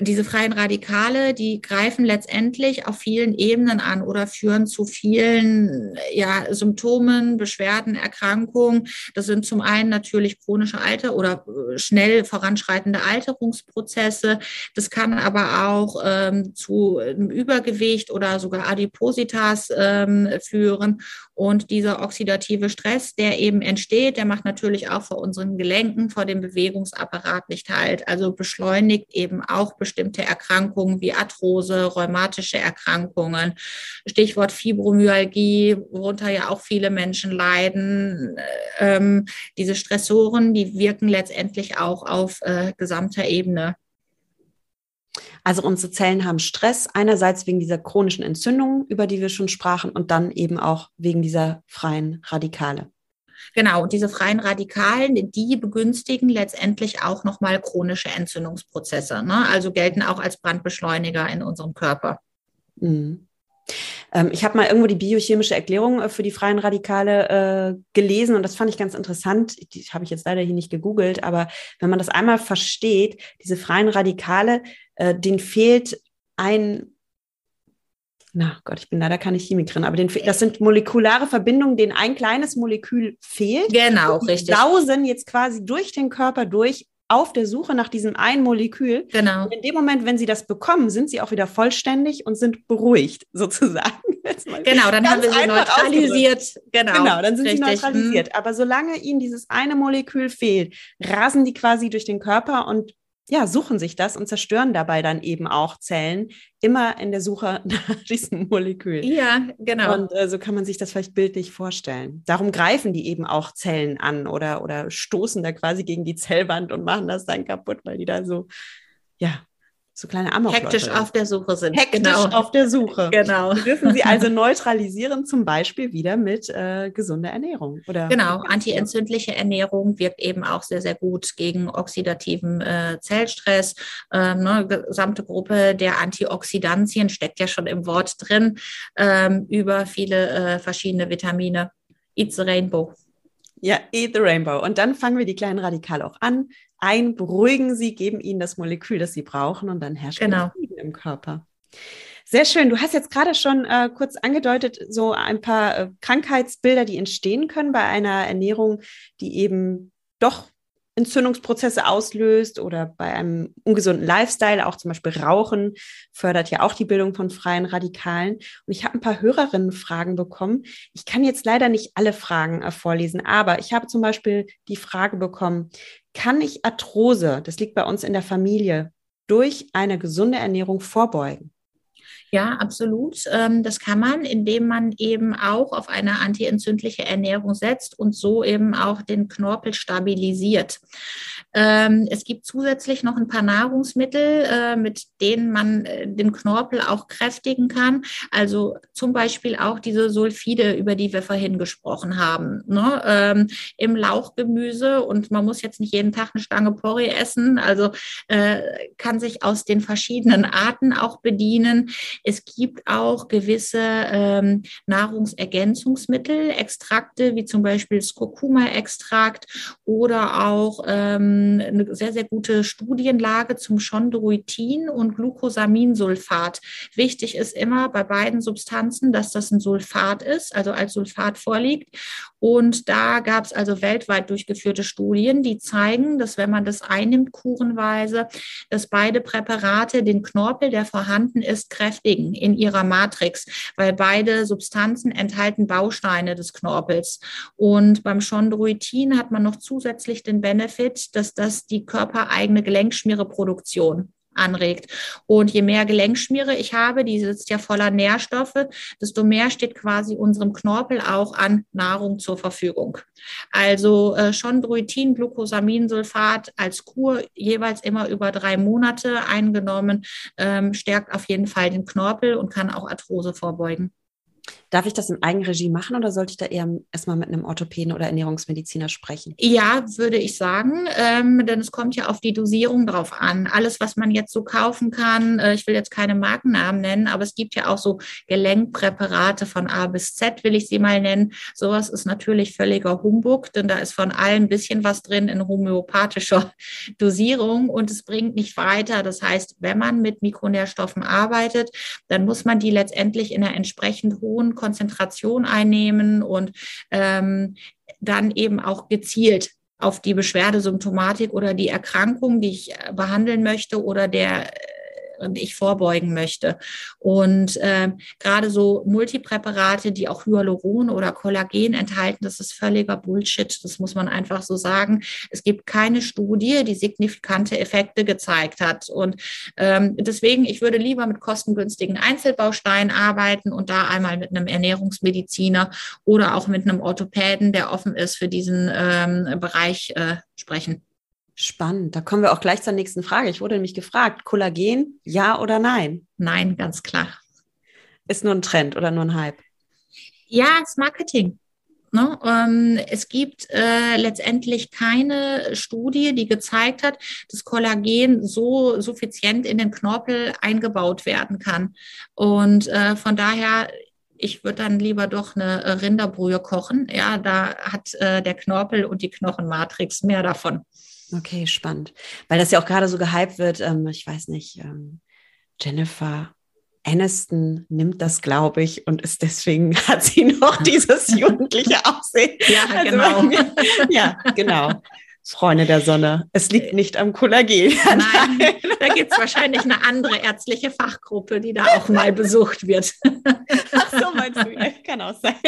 diese freien Radikale, die greifen letztendlich auf vielen Ebenen an oder führen zu vielen ja, Symptomen, Beschwerden, Erkrankungen. Das sind zum einen natürlich chronische Alter oder äh, schnell voranschreitende Alterungsprozesse. Das kann aber auch ähm, zu Übergewicht oder sogar Adipositas ähm, führen. Und dieser oxidative Stress, der eben entsteht, der macht natürlich auch vor unseren Gelenken, vor dem Bewegungsapparat nicht halt. Also beschleunigt eben auch bestimmte Erkrankungen wie Arthrose, rheumatische Erkrankungen, Stichwort Fibromyalgie, worunter ja auch viele Menschen leiden. Ähm, diese Stressoren, die wirken letztendlich auch auf äh, gesamter Ebene. Also unsere Zellen haben Stress, einerseits wegen dieser chronischen Entzündungen, über die wir schon sprachen, und dann eben auch wegen dieser freien Radikale. Genau, und diese freien Radikalen, die begünstigen letztendlich auch nochmal chronische Entzündungsprozesse. Ne? Also gelten auch als Brandbeschleuniger in unserem Körper. Mhm. Ähm, ich habe mal irgendwo die biochemische Erklärung äh, für die freien Radikale äh, gelesen und das fand ich ganz interessant. Die habe ich jetzt leider hier nicht gegoogelt, aber wenn man das einmal versteht, diese freien Radikale, äh, denen fehlt ein na Gott, ich bin leider keine Chemikerin, aber den, das sind molekulare Verbindungen, denen ein kleines Molekül fehlt. Genau, die richtig. Sausen jetzt quasi durch den Körper durch auf der Suche nach diesem einen Molekül. Genau. Und in dem Moment, wenn sie das bekommen, sind sie auch wieder vollständig und sind beruhigt, sozusagen. Genau, dann haben wir sie neutralisiert. Genau, genau, dann sind richtig. sie neutralisiert. Hm. Aber solange ihnen dieses eine Molekül fehlt, rasen die quasi durch den Körper und ja, suchen sich das und zerstören dabei dann eben auch Zellen, immer in der Suche nach diesem Molekül. Ja, genau. Und äh, so kann man sich das vielleicht bildlich vorstellen. Darum greifen die eben auch Zellen an oder, oder stoßen da quasi gegen die Zellwand und machen das dann kaputt, weil die da so, ja, so kleine Amokläufe. Hektisch auf der Suche sind. Hektisch genau. auf der Suche. genau. Wir dürfen sie also neutralisieren, zum Beispiel wieder mit äh, gesunder Ernährung. Oder genau, antientzündliche Ernährung wirkt eben auch sehr, sehr gut gegen oxidativen äh, Zellstress. Ähm, ne, gesamte Gruppe der Antioxidantien steckt ja schon im Wort drin, ähm, über viele äh, verschiedene Vitamine. Eat the Rainbow. Ja, Eat the Rainbow. Und dann fangen wir die kleinen Radikale auch an ein, beruhigen sie, geben ihnen das Molekül, das sie brauchen und dann herrscht genau. Frieden im Körper. Sehr schön. Du hast jetzt gerade schon äh, kurz angedeutet, so ein paar äh, Krankheitsbilder, die entstehen können bei einer Ernährung, die eben doch Entzündungsprozesse auslöst oder bei einem ungesunden Lifestyle, auch zum Beispiel Rauchen, fördert ja auch die Bildung von freien Radikalen. Und ich habe ein paar Hörerinnenfragen bekommen. Ich kann jetzt leider nicht alle Fragen äh, vorlesen, aber ich habe zum Beispiel die Frage bekommen, kann ich Arthrose, das liegt bei uns in der Familie, durch eine gesunde Ernährung vorbeugen? Ja, absolut. Ähm, das kann man, indem man eben auch auf eine antientzündliche Ernährung setzt und so eben auch den Knorpel stabilisiert. Ähm, es gibt zusätzlich noch ein paar Nahrungsmittel, äh, mit denen man äh, den Knorpel auch kräftigen kann. Also zum Beispiel auch diese Sulfide, über die wir vorhin gesprochen haben. Ne? Ähm, Im Lauchgemüse und man muss jetzt nicht jeden Tag eine Stange Porree essen, also äh, kann sich aus den verschiedenen Arten auch bedienen. Es gibt auch gewisse ähm, Nahrungsergänzungsmittel, Extrakte, wie zum Beispiel das Kurkuma-Extrakt oder auch ähm, eine sehr, sehr gute Studienlage zum Chondroitin und Glucosaminsulfat. Wichtig ist immer bei beiden Substanzen, dass das ein Sulfat ist, also als Sulfat vorliegt. Und da gab es also weltweit durchgeführte Studien, die zeigen, dass wenn man das einnimmt, kurenweise, dass beide Präparate den Knorpel, der vorhanden ist, kräftig beschädigen in ihrer Matrix, weil beide Substanzen enthalten Bausteine des Knorpels. Und beim Chondroitin hat man noch zusätzlich den Benefit, dass das die körpereigene Gelenkschmiereproduktion anregt. Und je mehr Gelenkschmiere ich habe, die sitzt ja voller Nährstoffe, desto mehr steht quasi unserem Knorpel auch an Nahrung zur Verfügung. Also äh, Chondroitin, Glucosaminsulfat als Kur jeweils immer über drei Monate eingenommen, ähm, stärkt auf jeden Fall den Knorpel und kann auch Arthrose vorbeugen. Darf ich das in Eigenregie machen oder sollte ich da eher erstmal mit einem Orthopäden oder Ernährungsmediziner sprechen? Ja, würde ich sagen, ähm, denn es kommt ja auf die Dosierung drauf an. Alles, was man jetzt so kaufen kann, äh, ich will jetzt keine Markennamen nennen, aber es gibt ja auch so Gelenkpräparate von A bis Z, will ich sie mal nennen. Sowas ist natürlich völliger Humbug, denn da ist von allen ein bisschen was drin in homöopathischer Dosierung und es bringt nicht weiter. Das heißt, wenn man mit Mikronährstoffen arbeitet, dann muss man die letztendlich in einer entsprechend hohen Konzentration einnehmen und ähm, dann eben auch gezielt auf die Beschwerdesymptomatik oder die Erkrankung, die ich äh, behandeln möchte oder der und ich vorbeugen möchte. Und äh, gerade so Multipräparate, die auch Hyaluron oder Kollagen enthalten, das ist völliger Bullshit. Das muss man einfach so sagen. Es gibt keine Studie, die signifikante Effekte gezeigt hat. Und ähm, deswegen, ich würde lieber mit kostengünstigen Einzelbausteinen arbeiten und da einmal mit einem Ernährungsmediziner oder auch mit einem Orthopäden, der offen ist für diesen ähm, Bereich, äh, sprechen. Spannend. Da kommen wir auch gleich zur nächsten Frage. Ich wurde nämlich gefragt, Kollagen, ja oder nein? Nein, ganz klar. Ist nur ein Trend oder nur ein Hype? Ja, das Marketing. Ne? Ähm, es gibt äh, letztendlich keine Studie, die gezeigt hat, dass Kollagen so suffizient in den Knorpel eingebaut werden kann. Und äh, von daher ich würde dann lieber doch eine Rinderbrühe kochen. Ja, da hat äh, der Knorpel und die Knochenmatrix mehr davon. Okay, spannend. Weil das ja auch gerade so gehypt wird, ähm, ich weiß nicht, ähm, Jennifer Aniston nimmt das, glaube ich, und ist deswegen hat sie noch dieses jugendliche Aussehen. Ja, also genau. Mir, ja, genau. Freunde der Sonne. Es liegt äh, nicht am Kollagen. Nein, da gibt es wahrscheinlich eine andere ärztliche Fachgruppe, die da auch mal besucht wird. Ach so, meinst du? Ja, kann auch sein.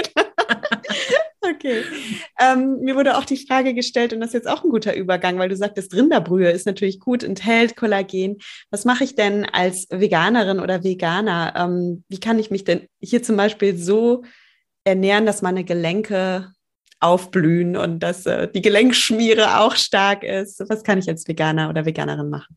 Okay. Ähm, mir wurde auch die Frage gestellt, und das ist jetzt auch ein guter Übergang, weil du sagtest, Rinderbrühe ist natürlich gut, enthält Kollagen. Was mache ich denn als Veganerin oder Veganer? Ähm, wie kann ich mich denn hier zum Beispiel so ernähren, dass meine Gelenke aufblühen und dass äh, die Gelenkschmiere auch stark ist? Was kann ich als Veganer oder Veganerin machen?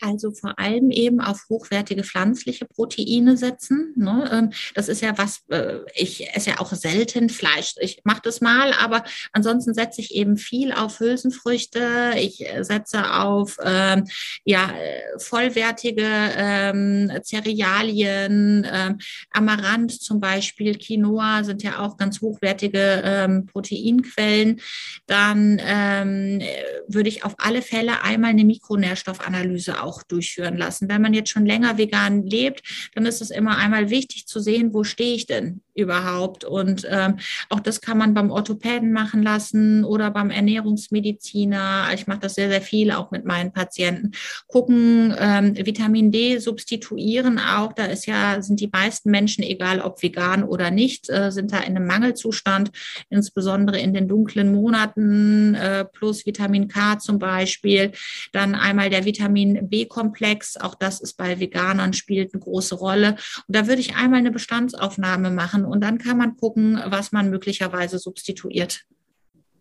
Also vor allem eben auf hochwertige pflanzliche Proteine setzen. Ne? Ähm, das ist ja was, äh, ich esse ja auch selten Fleisch. Ich mache das mal, aber ansonsten setze ich eben viel auf Hülsenfrüchte. Ich äh, setze auf ähm, ja, äh, vollwertige ähm, Cerealien, ähm, Amaranth zum Beispiel, Quinoa sind ja auch ganz hochwertige ähm, Proteinquellen. Dann ähm, würde ich auf alle Fälle einmal eine Mikronährstoffanalyse auch durchführen lassen. Wenn man jetzt schon länger vegan lebt, dann ist es immer einmal wichtig zu sehen, wo stehe ich denn überhaupt. Und ähm, auch das kann man beim Orthopäden machen lassen oder beim Ernährungsmediziner. Ich mache das sehr, sehr viel auch mit meinen Patienten. Gucken, ähm, Vitamin D substituieren auch. Da ist ja, sind die meisten Menschen, egal ob vegan oder nicht, äh, sind da in einem Mangelzustand, insbesondere in den dunklen Monaten, äh, plus Vitamin K zum Beispiel. Dann einmal der Vitamin B-Komplex. Auch das ist bei Veganern spielt eine große Rolle. Und da würde ich einmal eine Bestandsaufnahme machen und dann kann man gucken, was man möglicherweise substituiert.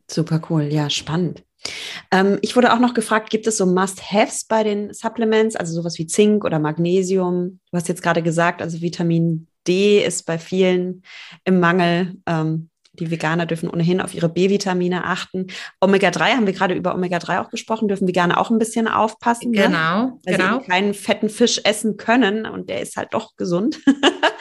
Super cool, ja, spannend. Ähm, ich wurde auch noch gefragt, gibt es so Must-Haves bei den Supplements, also sowas wie Zink oder Magnesium? Du hast jetzt gerade gesagt, also Vitamin D ist bei vielen im Mangel. Ähm, die Veganer dürfen ohnehin auf ihre B-Vitamine achten. Omega-3 haben wir gerade über Omega-3 auch gesprochen, dürfen Veganer auch ein bisschen aufpassen. Ne? Genau, ne? Weil genau. Sie keinen fetten Fisch essen können und der ist halt doch gesund.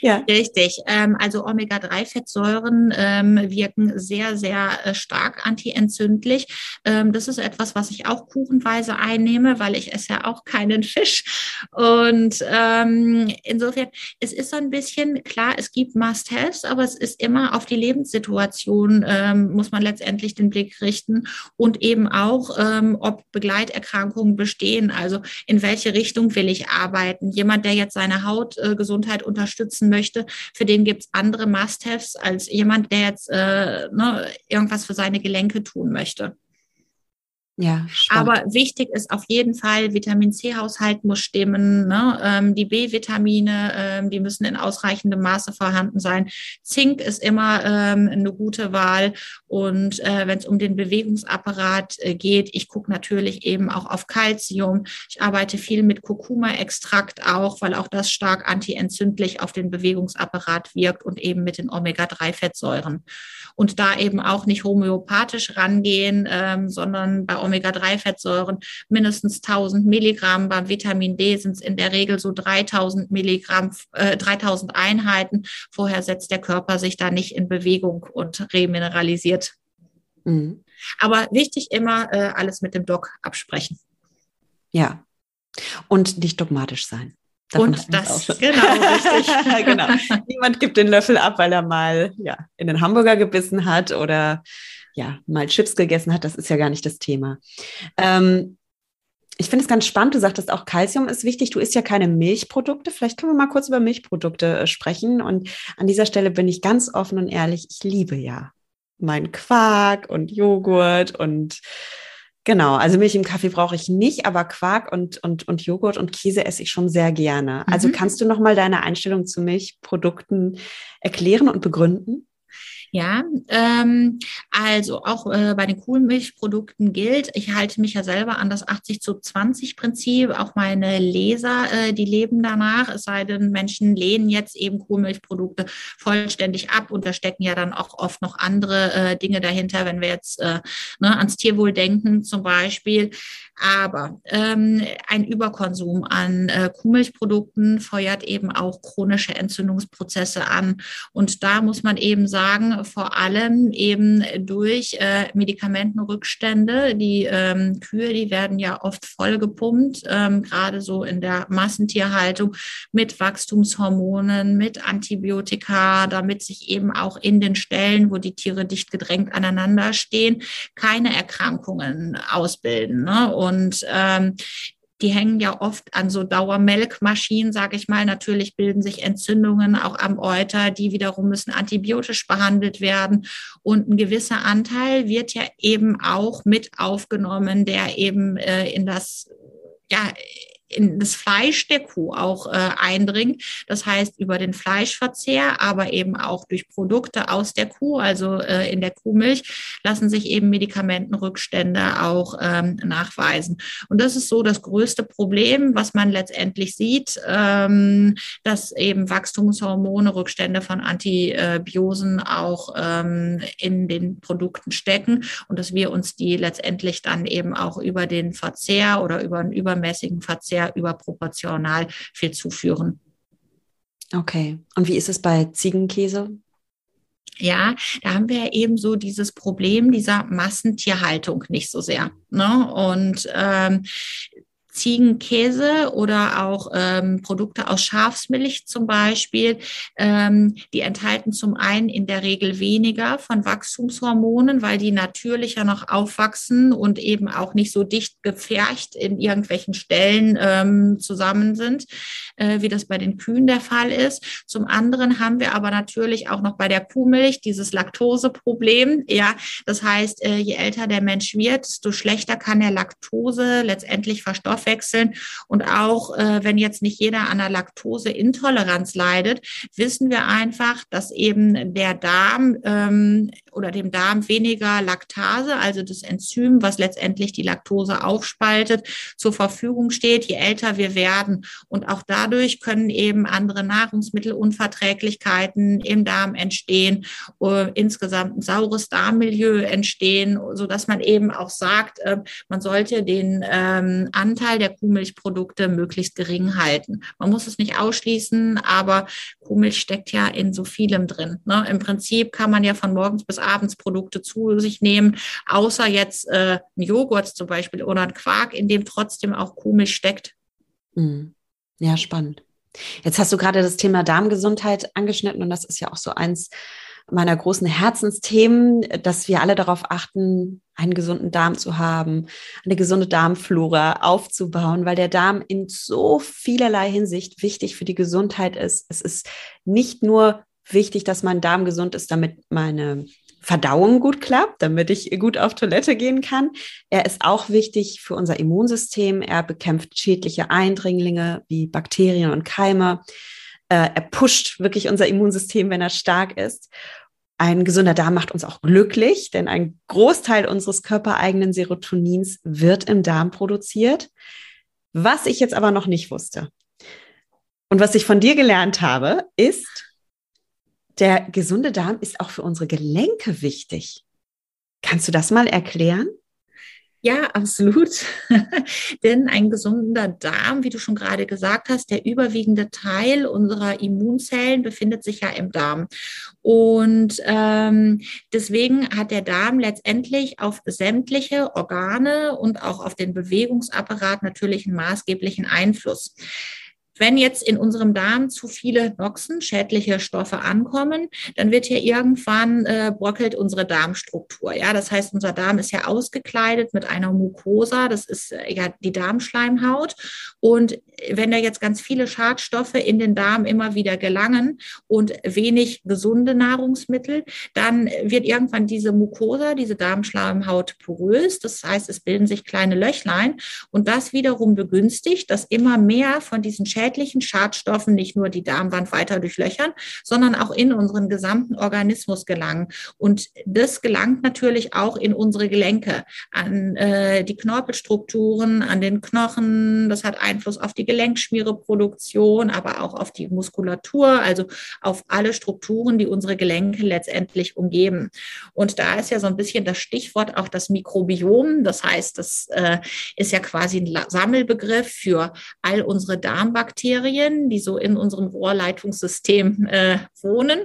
ja. Richtig. Ähm, also Omega-3-Fettsäuren ähm, wirken sehr, sehr äh, stark antientzündlich. Ähm, das ist etwas, was ich auch kuchenweise einnehme, weil ich esse ja auch keinen Fisch. Und insofern, es ist so ein bisschen klar, es gibt Must-Haves, aber es ist immer auf die Lebenssituation muss man letztendlich den Blick richten und eben auch, ob Begleiterkrankungen bestehen. Also in welche Richtung will ich arbeiten? Jemand, der jetzt seine Hautgesundheit äh, unterstützen möchte, für den gibt es andere Must-Haves als jemand, der jetzt äh, ne, irgendwas für seine Gelenke tun möchte. Ja, spannend. aber wichtig ist auf jeden Fall, Vitamin C-Haushalt muss stimmen. Ne? Ähm, die B-Vitamine, ähm, die müssen in ausreichendem Maße vorhanden sein. Zink ist immer ähm, eine gute Wahl. Und äh, wenn es um den Bewegungsapparat äh, geht, ich gucke natürlich eben auch auf Calcium. Ich arbeite viel mit Kurkuma-Extrakt auch, weil auch das stark antientzündlich auf den Bewegungsapparat wirkt und eben mit den Omega-3-Fettsäuren. Und da eben auch nicht homöopathisch rangehen, ähm, sondern bei Omega-3-Fettsäuren mindestens 1000 Milligramm. Beim Vitamin D sind es in der Regel so 3000 Milligramm, äh, 3000 Einheiten. Vorher setzt der Körper sich da nicht in Bewegung und remineralisiert. Mhm. Aber wichtig immer äh, alles mit dem Doc absprechen. Ja. Und nicht dogmatisch sein. Davon und das, genau, richtig. genau. Niemand gibt den Löffel ab, weil er mal ja, in den Hamburger gebissen hat oder ja, mal Chips gegessen hat, das ist ja gar nicht das Thema. Ähm, ich finde es ganz spannend, du sagtest auch, Kalzium ist wichtig. Du isst ja keine Milchprodukte. Vielleicht können wir mal kurz über Milchprodukte äh, sprechen. Und an dieser Stelle bin ich ganz offen und ehrlich, ich liebe ja meinen Quark und Joghurt und genau, also Milch im Kaffee brauche ich nicht, aber Quark und, und, und Joghurt und Käse esse ich schon sehr gerne. Also mhm. kannst du noch mal deine Einstellung zu Milchprodukten erklären und begründen? Ja, ähm, also auch äh, bei den Kuhmilchprodukten gilt, ich halte mich ja selber an das 80 zu 20 Prinzip. Auch meine Leser, äh, die leben danach, es sei denn, Menschen lehnen jetzt eben Kuhmilchprodukte vollständig ab und da stecken ja dann auch oft noch andere äh, Dinge dahinter, wenn wir jetzt äh, ne, ans Tierwohl denken zum Beispiel. Aber ähm, ein Überkonsum an äh, Kuhmilchprodukten feuert eben auch chronische Entzündungsprozesse an. Und da muss man eben sagen, vor allem eben durch äh, Medikamentenrückstände. Die ähm, Kühe, die werden ja oft vollgepumpt, ähm, gerade so in der Massentierhaltung mit Wachstumshormonen, mit Antibiotika, damit sich eben auch in den Stellen, wo die Tiere dicht gedrängt aneinander stehen, keine Erkrankungen ausbilden. Ne? Und ähm, die hängen ja oft an so Dauermelkmaschinen, sage ich mal. Natürlich bilden sich Entzündungen auch am Euter, die wiederum müssen antibiotisch behandelt werden. Und ein gewisser Anteil wird ja eben auch mit aufgenommen, der eben äh, in das ja, in das Fleisch der Kuh auch äh, eindringt. Das heißt über den Fleischverzehr, aber eben auch durch Produkte aus der Kuh, also äh, in der Kuhmilch, lassen sich eben Medikamentenrückstände auch ähm, nachweisen. Und das ist so das größte Problem, was man letztendlich sieht, ähm, dass eben Wachstumshormone, Rückstände von Antibiosen auch ähm, in den Produkten stecken und dass wir uns die letztendlich dann eben auch über den Verzehr oder über einen übermäßigen Verzehr sehr überproportional viel zuführen. Okay. Und wie ist es bei Ziegenkäse? Ja, da haben wir eben so dieses Problem dieser Massentierhaltung nicht so sehr. Ne? Und ähm, Ziegenkäse oder auch ähm, Produkte aus Schafsmilch zum Beispiel, ähm, die enthalten zum einen in der Regel weniger von Wachstumshormonen, weil die natürlicher noch aufwachsen und eben auch nicht so dicht gefärcht in irgendwelchen Stellen ähm, zusammen sind, äh, wie das bei den Kühen der Fall ist. Zum anderen haben wir aber natürlich auch noch bei der Kuhmilch dieses Laktoseproblem. Ja, das heißt, äh, je älter der Mensch wird, desto schlechter kann er Laktose letztendlich verstoffen verstoffwechseln. Und auch äh, wenn jetzt nicht jeder an einer Laktoseintoleranz leidet, wissen wir einfach, dass eben der Darm ähm, oder dem Darm weniger Laktase, also das Enzym, was letztendlich die Laktose aufspaltet, zur Verfügung steht, je älter wir werden. Und auch dadurch können eben andere Nahrungsmittelunverträglichkeiten im Darm entstehen, uh, insgesamt ein saures Darmmilieu entstehen, so dass man eben auch sagt, äh, man sollte den ähm, Anteil Anteil der Kuhmilchprodukte möglichst gering halten. Man muss es nicht ausschließen, aber Kuhmilch steckt ja in so vielem drin. Ne? Im Prinzip kann man ja von morgens bis abends Produkte zu sich nehmen, außer jetzt äh, ein Joghurt zum Beispiel oder ein Quark, in dem trotzdem auch Kuhmilch steckt. Hm. Ja, spannend. Jetzt hast du gerade das Thema Darmgesundheit angeschnitten und das ist ja auch so eins meiner großen Herzensthemen, dass wir alle darauf achten, einen gesunden Darm zu haben, eine gesunde Darmflora aufzubauen, weil der Darm in so vielerlei Hinsicht wichtig für die Gesundheit ist. Es ist nicht nur wichtig, dass mein Darm gesund ist, damit meine Verdauung gut klappt, damit ich gut auf Toilette gehen kann. Er ist auch wichtig für unser Immunsystem. Er bekämpft schädliche Eindringlinge wie Bakterien und Keime. Äh, er pusht wirklich unser Immunsystem, wenn er stark ist. Ein gesunder Darm macht uns auch glücklich, denn ein Großteil unseres körpereigenen Serotonins wird im Darm produziert. Was ich jetzt aber noch nicht wusste und was ich von dir gelernt habe, ist, der gesunde Darm ist auch für unsere Gelenke wichtig. Kannst du das mal erklären? Ja, absolut. Denn ein gesunder Darm, wie du schon gerade gesagt hast, der überwiegende Teil unserer Immunzellen befindet sich ja im Darm. Und ähm, deswegen hat der Darm letztendlich auf sämtliche Organe und auch auf den Bewegungsapparat natürlich einen maßgeblichen Einfluss. Wenn jetzt in unserem Darm zu viele Noxen, schädliche Stoffe ankommen, dann wird hier irgendwann äh, brockelt unsere Darmstruktur. Ja, das heißt, unser Darm ist ja ausgekleidet mit einer Mucosa. Das ist äh, ja die Darmschleimhaut. Und wenn da jetzt ganz viele Schadstoffe in den Darm immer wieder gelangen und wenig gesunde Nahrungsmittel, dann wird irgendwann diese Mucosa, diese Darmschleimhaut porös. Das heißt, es bilden sich kleine Löchlein und das wiederum begünstigt, dass immer mehr von diesen schädlichen schädlichen Schadstoffen nicht nur die Darmwand weiter durchlöchern, sondern auch in unseren gesamten Organismus gelangen. Und das gelangt natürlich auch in unsere Gelenke, an äh, die Knorpelstrukturen, an den Knochen. Das hat Einfluss auf die Gelenkschmiereproduktion, aber auch auf die Muskulatur, also auf alle Strukturen, die unsere Gelenke letztendlich umgeben. Und da ist ja so ein bisschen das Stichwort auch das Mikrobiom. Das heißt, das äh, ist ja quasi ein Sammelbegriff für all unsere Darmbakterien Bakterien, die so in unserem Rohrleitungssystem äh, wohnen.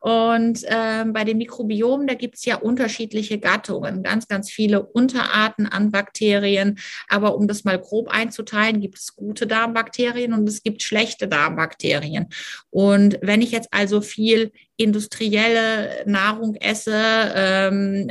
Und äh, bei dem Mikrobiom, da gibt es ja unterschiedliche Gattungen, ganz, ganz viele Unterarten an Bakterien. Aber um das mal grob einzuteilen, gibt es gute Darmbakterien und es gibt schlechte Darmbakterien. Und wenn ich jetzt also viel industrielle Nahrung esse, ähm,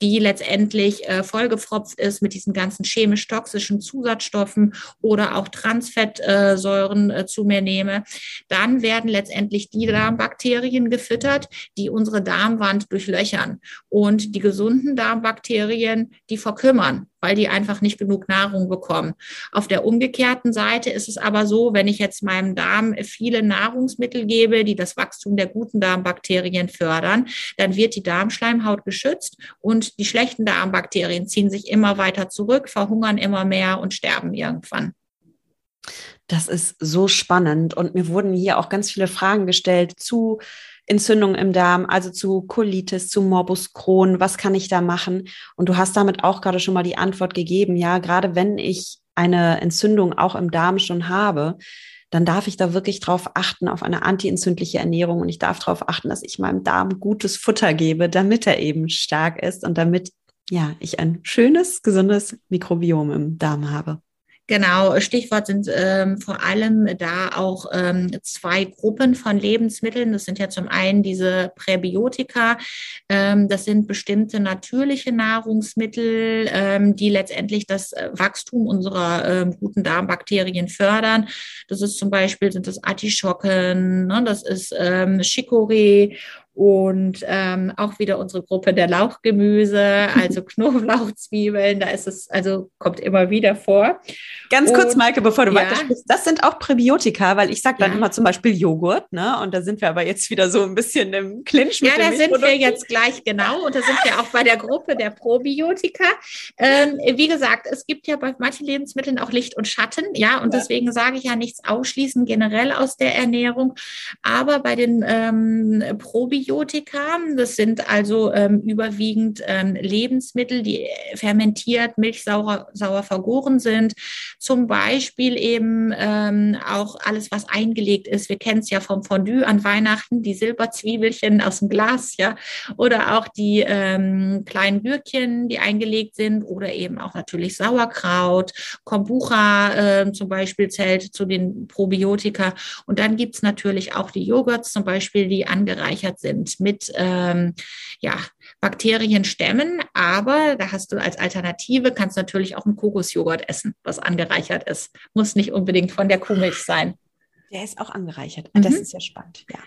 die letztendlich äh, vollgefropft ist mit diesen ganzen chemisch-toxischen Zusatzstoffen oder auch Transfettsäuren äh, zu mir nehme, dann werden letztendlich die Darmbakterien gefüttert, die unsere Darmwand durchlöchern. Und die gesunden Darmbakterien, die verkümmern weil die einfach nicht genug Nahrung bekommen. Auf der umgekehrten Seite ist es aber so, wenn ich jetzt meinem Darm viele Nahrungsmittel gebe, die das Wachstum der guten Darmbakterien fördern, dann wird die Darmschleimhaut geschützt und die schlechten Darmbakterien ziehen sich immer weiter zurück, verhungern immer mehr und sterben irgendwann. Das ist so spannend und mir wurden hier auch ganz viele Fragen gestellt zu Entzündung im Darm, also zu Colitis, zu Morbus Crohn, was kann ich da machen? Und du hast damit auch gerade schon mal die Antwort gegeben, ja, gerade wenn ich eine Entzündung auch im Darm schon habe, dann darf ich da wirklich drauf achten, auf eine antientzündliche Ernährung und ich darf darauf achten, dass ich meinem Darm gutes Futter gebe, damit er eben stark ist und damit ja, ich ein schönes, gesundes Mikrobiom im Darm habe. Genau, Stichwort sind ähm, vor allem da auch ähm, zwei Gruppen von Lebensmitteln. Das sind ja zum einen diese Präbiotika. Ähm, das sind bestimmte natürliche Nahrungsmittel, ähm, die letztendlich das äh, Wachstum unserer ähm, guten Darmbakterien fördern. Das ist zum Beispiel sind das Artischocken, ne, das ist ähm, Chicorée und ähm, auch wieder unsere Gruppe der Lauchgemüse, also Knoblauch, Zwiebeln, da ist es, also kommt immer wieder vor. Ganz und, kurz, Maike, bevor du ja. weitersprichst, das sind auch Präbiotika, weil ich sage dann ja. immer zum Beispiel Joghurt, ne? Und da sind wir aber jetzt wieder so ein bisschen im Clinch mit Ja, da sind wir jetzt gleich genau und da sind wir auch bei der Gruppe der Probiotika. Ähm, wie gesagt, es gibt ja bei manchen Lebensmitteln auch Licht und Schatten, ja, und ja. deswegen sage ich ja nichts ausschließen generell aus der Ernährung, aber bei den ähm, Probiotika Probiotika. Das sind also ähm, überwiegend ähm, Lebensmittel, die fermentiert, milchsauer sauer vergoren sind. Zum Beispiel eben ähm, auch alles, was eingelegt ist. Wir kennen es ja vom Fondue an Weihnachten, die Silberzwiebelchen aus dem Glas, ja, oder auch die ähm, kleinen Gürkchen, die eingelegt sind, oder eben auch natürlich Sauerkraut, Kombucha äh, zum Beispiel zählt zu den Probiotika. Und dann gibt es natürlich auch die Joghurts zum Beispiel, die angereichert sind sind mit ähm, ja, Bakterienstämmen, aber da hast du als Alternative, kannst du natürlich auch einen Kokosjoghurt essen, was angereichert ist. Muss nicht unbedingt von der Kuhmilch sein. Der ist auch angereichert. Mhm. Das ist ja spannend, ja.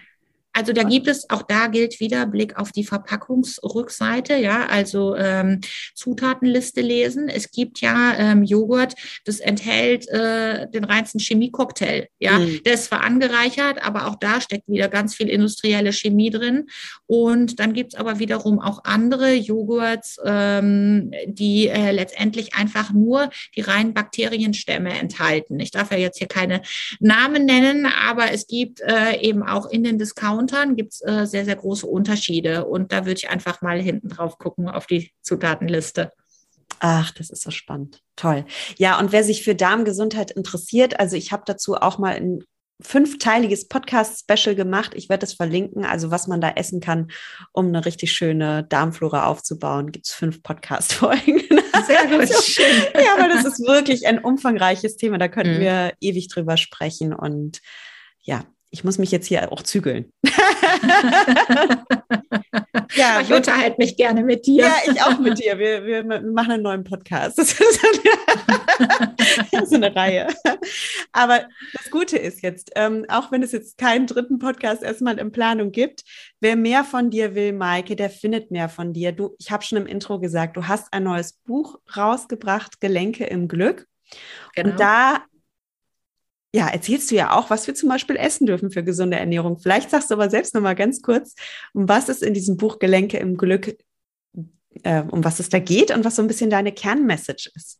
Also da gibt es, auch da gilt wieder Blick auf die Verpackungsrückseite, ja, also ähm, Zutatenliste lesen. Es gibt ja ähm, Joghurt, das enthält äh, den reinsten Chemiecocktail, ja, mhm. der ist zwar angereichert, aber auch da steckt wieder ganz viel industrielle Chemie drin. Und dann gibt es aber wiederum auch andere Joghurts, ähm, die äh, letztendlich einfach nur die reinen Bakterienstämme enthalten. Ich darf ja jetzt hier keine Namen nennen, aber es gibt äh, eben auch in den Discountern gibt's äh, sehr, sehr große Unterschiede. Und da würde ich einfach mal hinten drauf gucken auf die Zutatenliste. Ach, das ist so spannend. Toll. Ja, und wer sich für Darmgesundheit interessiert, also ich habe dazu auch mal ein fünfteiliges Podcast-Special gemacht. Ich werde es verlinken, also was man da essen kann, um eine richtig schöne Darmflora aufzubauen. Gibt es fünf Podcast-Folgen. Sehr gut. ja, aber das ist wirklich ein umfangreiches Thema. Da könnten mhm. wir ewig drüber sprechen. Und ja, ich muss mich jetzt hier auch zügeln. ja, ich unterhalte mich gerne mit dir. Ja, ich auch mit dir. Wir, wir machen einen neuen Podcast. Das ist so eine Reihe. Aber das Gute ist jetzt, ähm, auch wenn es jetzt keinen dritten Podcast erstmal in Planung gibt, wer mehr von dir will, Maike, der findet mehr von dir. Du, ich habe schon im Intro gesagt, du hast ein neues Buch rausgebracht, Gelenke im Glück. Genau. Und da ja, erzählst du ja auch, was wir zum Beispiel essen dürfen für gesunde Ernährung. Vielleicht sagst du aber selbst noch mal ganz kurz, um was es in diesem Buch Gelenke im Glück, äh, um was es da geht und was so ein bisschen deine Kernmessage ist.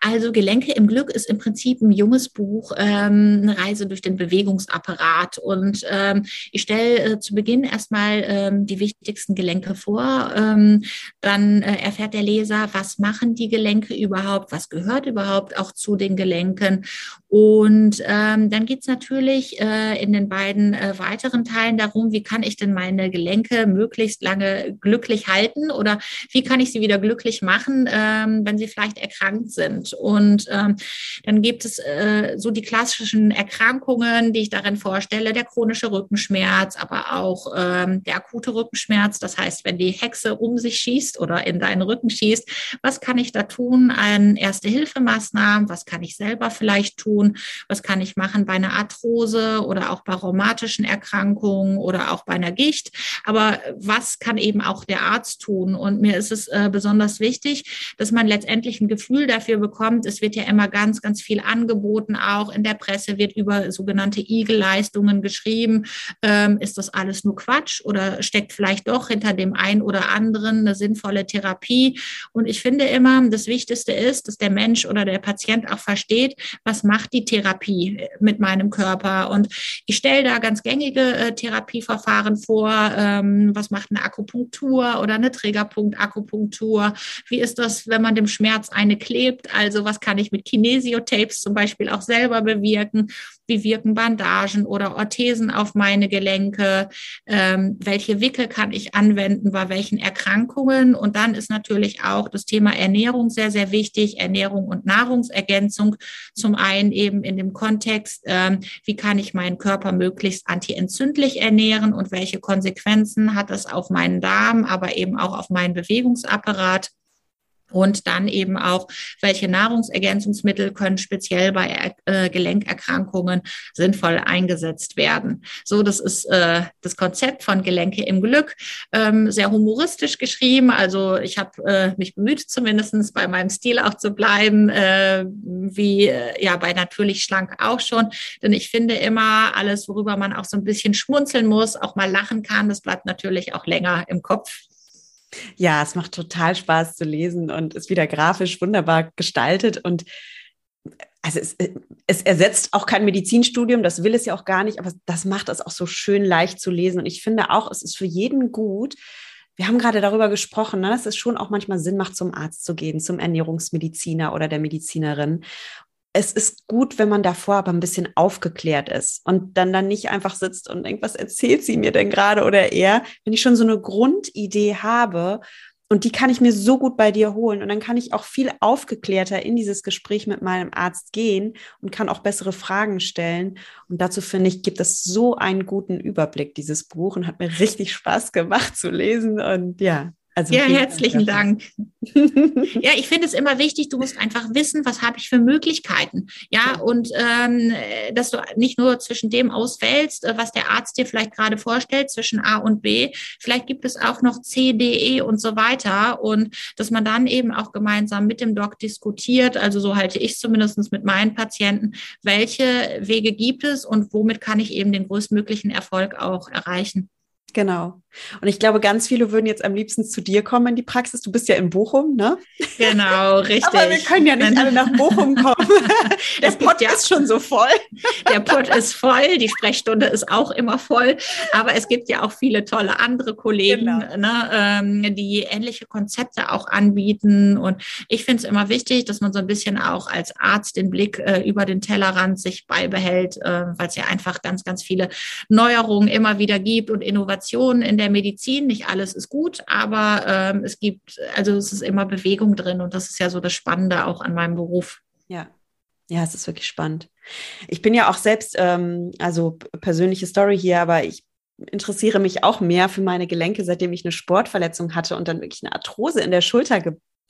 Also Gelenke im Glück ist im Prinzip ein junges Buch, ähm, eine Reise durch den Bewegungsapparat. Und ähm, ich stelle äh, zu Beginn erstmal ähm, die wichtigsten Gelenke vor. Ähm, dann äh, erfährt der Leser, was machen die Gelenke überhaupt, was gehört überhaupt auch zu den Gelenken. Und ähm, dann geht es natürlich äh, in den beiden äh, weiteren Teilen darum, wie kann ich denn meine Gelenke möglichst lange glücklich halten oder wie kann ich sie wieder glücklich machen, ähm, wenn sie vielleicht erkrankt sind. Und ähm, dann gibt es äh, so die klassischen Erkrankungen, die ich darin vorstelle, der chronische Rückenschmerz, aber auch ähm, der akute Rückenschmerz. Das heißt, wenn die Hexe um sich schießt oder in deinen Rücken schießt, was kann ich da tun an Erste-Hilfemaßnahmen? Was kann ich selber vielleicht tun? Was kann ich machen bei einer Arthrose oder auch bei rheumatischen Erkrankungen oder auch bei einer Gicht? Aber was kann eben auch der Arzt tun? Und mir ist es äh, besonders wichtig, dass man letztendlich ein Gefühl dafür bekommt. Es wird ja immer ganz, ganz viel angeboten, auch in der Presse wird über sogenannte Igel-Leistungen geschrieben. Ähm, ist das alles nur Quatsch oder steckt vielleicht doch hinter dem einen oder anderen eine sinnvolle Therapie? Und ich finde immer, das Wichtigste ist, dass der Mensch oder der Patient auch versteht, was macht die Therapie mit meinem Körper. Und ich stelle da ganz gängige äh, Therapieverfahren vor. Ähm, was macht eine Akupunktur oder eine Trägerpunkt-Akupunktur? Wie ist das, wenn man dem Schmerz eine klebt. Also was kann ich mit Kinesiotapes zum Beispiel auch selber bewirken? Wie wirken Bandagen oder Orthesen auf meine Gelenke? Ähm, welche Wickel kann ich anwenden bei welchen Erkrankungen? Und dann ist natürlich auch das Thema Ernährung sehr, sehr wichtig. Ernährung und Nahrungsergänzung. Zum einen eben in dem Kontext, ähm, wie kann ich meinen Körper möglichst antientzündlich ernähren und welche Konsequenzen hat das auf meinen Darm, aber eben auch auf meinen Bewegungsapparat? Und dann eben auch, welche Nahrungsergänzungsmittel können speziell bei äh, Gelenkerkrankungen sinnvoll eingesetzt werden. So, das ist äh, das Konzept von Gelenke im Glück, ähm, sehr humoristisch geschrieben. Also ich habe äh, mich bemüht, zumindestens bei meinem Stil auch zu bleiben, äh, wie äh, ja bei Natürlich Schlank auch schon. Denn ich finde immer, alles, worüber man auch so ein bisschen schmunzeln muss, auch mal lachen kann, das bleibt natürlich auch länger im Kopf. Ja, es macht total Spaß zu lesen und ist wieder grafisch wunderbar gestaltet und also es, es, ersetzt auch kein Medizinstudium, das will es ja auch gar nicht, aber das macht es auch so schön leicht zu lesen. Und ich finde auch, es ist für jeden gut. Wir haben gerade darüber gesprochen, ne, dass es schon auch manchmal Sinn macht, zum Arzt zu gehen, zum Ernährungsmediziner oder der Medizinerin es ist gut, wenn man davor aber ein bisschen aufgeklärt ist und dann dann nicht einfach sitzt und denkt, was erzählt sie mir denn gerade oder er, wenn ich schon so eine Grundidee habe und die kann ich mir so gut bei dir holen. Und dann kann ich auch viel aufgeklärter in dieses Gespräch mit meinem Arzt gehen und kann auch bessere Fragen stellen. Und dazu finde ich, gibt es so einen guten Überblick dieses Buch und hat mir richtig Spaß gemacht zu lesen. Und ja, Also ja, herzlichen Dank. ja, ich finde es immer wichtig, du musst einfach wissen, was habe ich für Möglichkeiten. Ja, und ähm, dass du nicht nur zwischen dem auswählst, äh, was der Arzt dir vielleicht gerade vorstellt, zwischen A und B. Vielleicht gibt es auch noch C, D, E und so weiter. Und dass man dann eben auch gemeinsam mit dem Doc diskutiert, also so halte ich zumindest mit meinen Patienten, welche Wege gibt es und womit kann ich eben den größtmöglichen Erfolg auch erreichen. Genau. Und ich glaube, ganz viele würden jetzt am liebsten zu dir kommen in die Praxis. Du bist ja in Bochum, ne? Genau, richtig. Aber wir können ja nicht alle nach Bochum kommen. Der Pott ja, ist schon so voll. Der Pott ist voll, die Sprechstunde ist auch immer voll. Aber es gibt ja auch viele tolle andere Kollegen, genau. ne, ähm, die ähnliche Konzepte auch anbieten. Und ich finde es immer wichtig, dass man so ein bisschen auch als Arzt den Blick äh, über den Tellerrand sich beibehält, äh, weil es ja einfach ganz, ganz viele Neuerungen immer wieder gibt und Innovationen in der Medizin. Nicht alles ist gut, aber ähm, es gibt, also es ist immer Bewegung drin und das ist ja so das Spannende auch an meinem Beruf. Ja. Ja, es ist wirklich spannend. Ich bin ja auch selbst, ähm, also persönliche Story hier, aber ich interessiere mich auch mehr für meine Gelenke, seitdem ich eine Sportverletzung hatte und dann wirklich eine Arthrose in der Schulter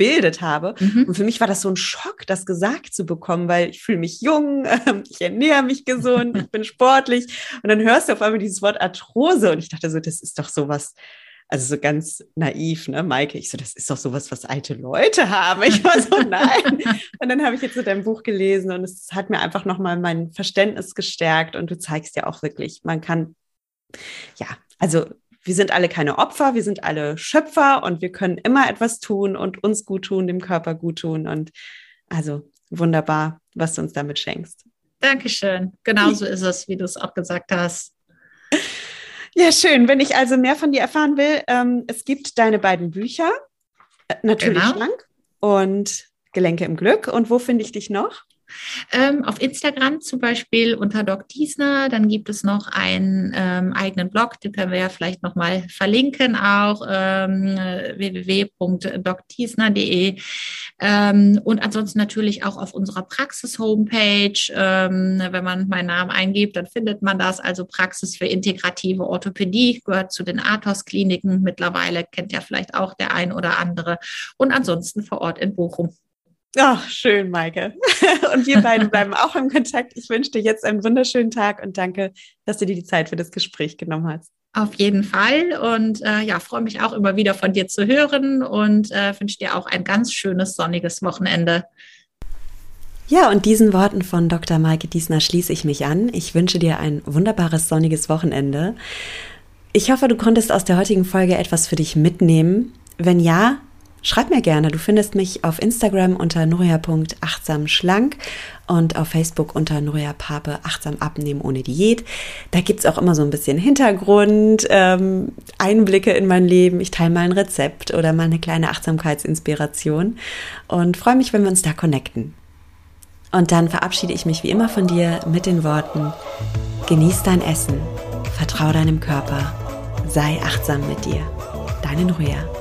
gebildet habe. Mhm. Und für mich war das so ein Schock, das gesagt zu bekommen, weil ich fühle mich jung, ich ernähre mich gesund, ich bin sportlich. Und dann hörst du auf einmal dieses Wort Arthrose und ich dachte so, das ist doch sowas, also so ganz naiv, ne, Maike? Ich so, das ist doch sowas, was alte Leute haben. Ich war so, nein. und dann habe ich jetzt so dein Buch gelesen und es hat mir einfach nochmal mein Verständnis gestärkt und du zeigst ja auch wirklich, man kann, ja, also wir sind alle keine Opfer, wir sind alle Schöpfer und wir können immer etwas tun und uns gut tun, dem Körper gut tun. Und also wunderbar, was du uns damit schenkst. Dankeschön. Genauso ist es, wie du es auch gesagt hast. Ja, schön. Wenn ich also mehr von dir erfahren will, ähm, es gibt deine beiden Bücher, äh, natürlich genau. schlank und Gelenke im Glück. Und wo finde ich dich noch? Ähm, auf Instagram zum Beispiel unter Doc Diesner. Dann gibt es noch einen ähm, eigenen Blog, den können wir ja vielleicht nochmal verlinken, auch ähm, www.docdiesner.de. Ähm, und ansonsten natürlich auch auf unserer Praxis-Homepage. Ähm, wenn man meinen Namen eingibt, dann findet man das. Also Praxis für integrative Orthopädie gehört zu den Athos-Kliniken. Mittlerweile kennt ja vielleicht auch der ein oder andere. Und ansonsten vor Ort in Bochum. Ach, schön, Maike. Und wir beiden bleiben auch im Kontakt. Ich wünsche dir jetzt einen wunderschönen Tag und danke, dass du dir die Zeit für das Gespräch genommen hast. Auf jeden Fall. Und äh, ja, freue mich auch immer wieder von dir zu hören und äh, wünsche dir auch ein ganz schönes sonniges Wochenende. Ja, und diesen Worten von Dr. Maike Diesner schließe ich mich an. Ich wünsche dir ein wunderbares sonniges Wochenende. Ich hoffe, du konntest aus der heutigen Folge etwas für dich mitnehmen. Wenn ja, Schreib mir gerne. Du findest mich auf Instagram unter nuria.achtsamschlank und auf Facebook unter Nuria Pape achtsam abnehmen ohne Diät. Da gibt's auch immer so ein bisschen Hintergrund, ähm, Einblicke in mein Leben. Ich teile mal ein Rezept oder mal eine kleine Achtsamkeitsinspiration und freue mich, wenn wir uns da connecten. Und dann verabschiede ich mich wie immer von dir mit den Worten, genieß dein Essen, vertrau deinem Körper, sei achtsam mit dir. Deine Nuria.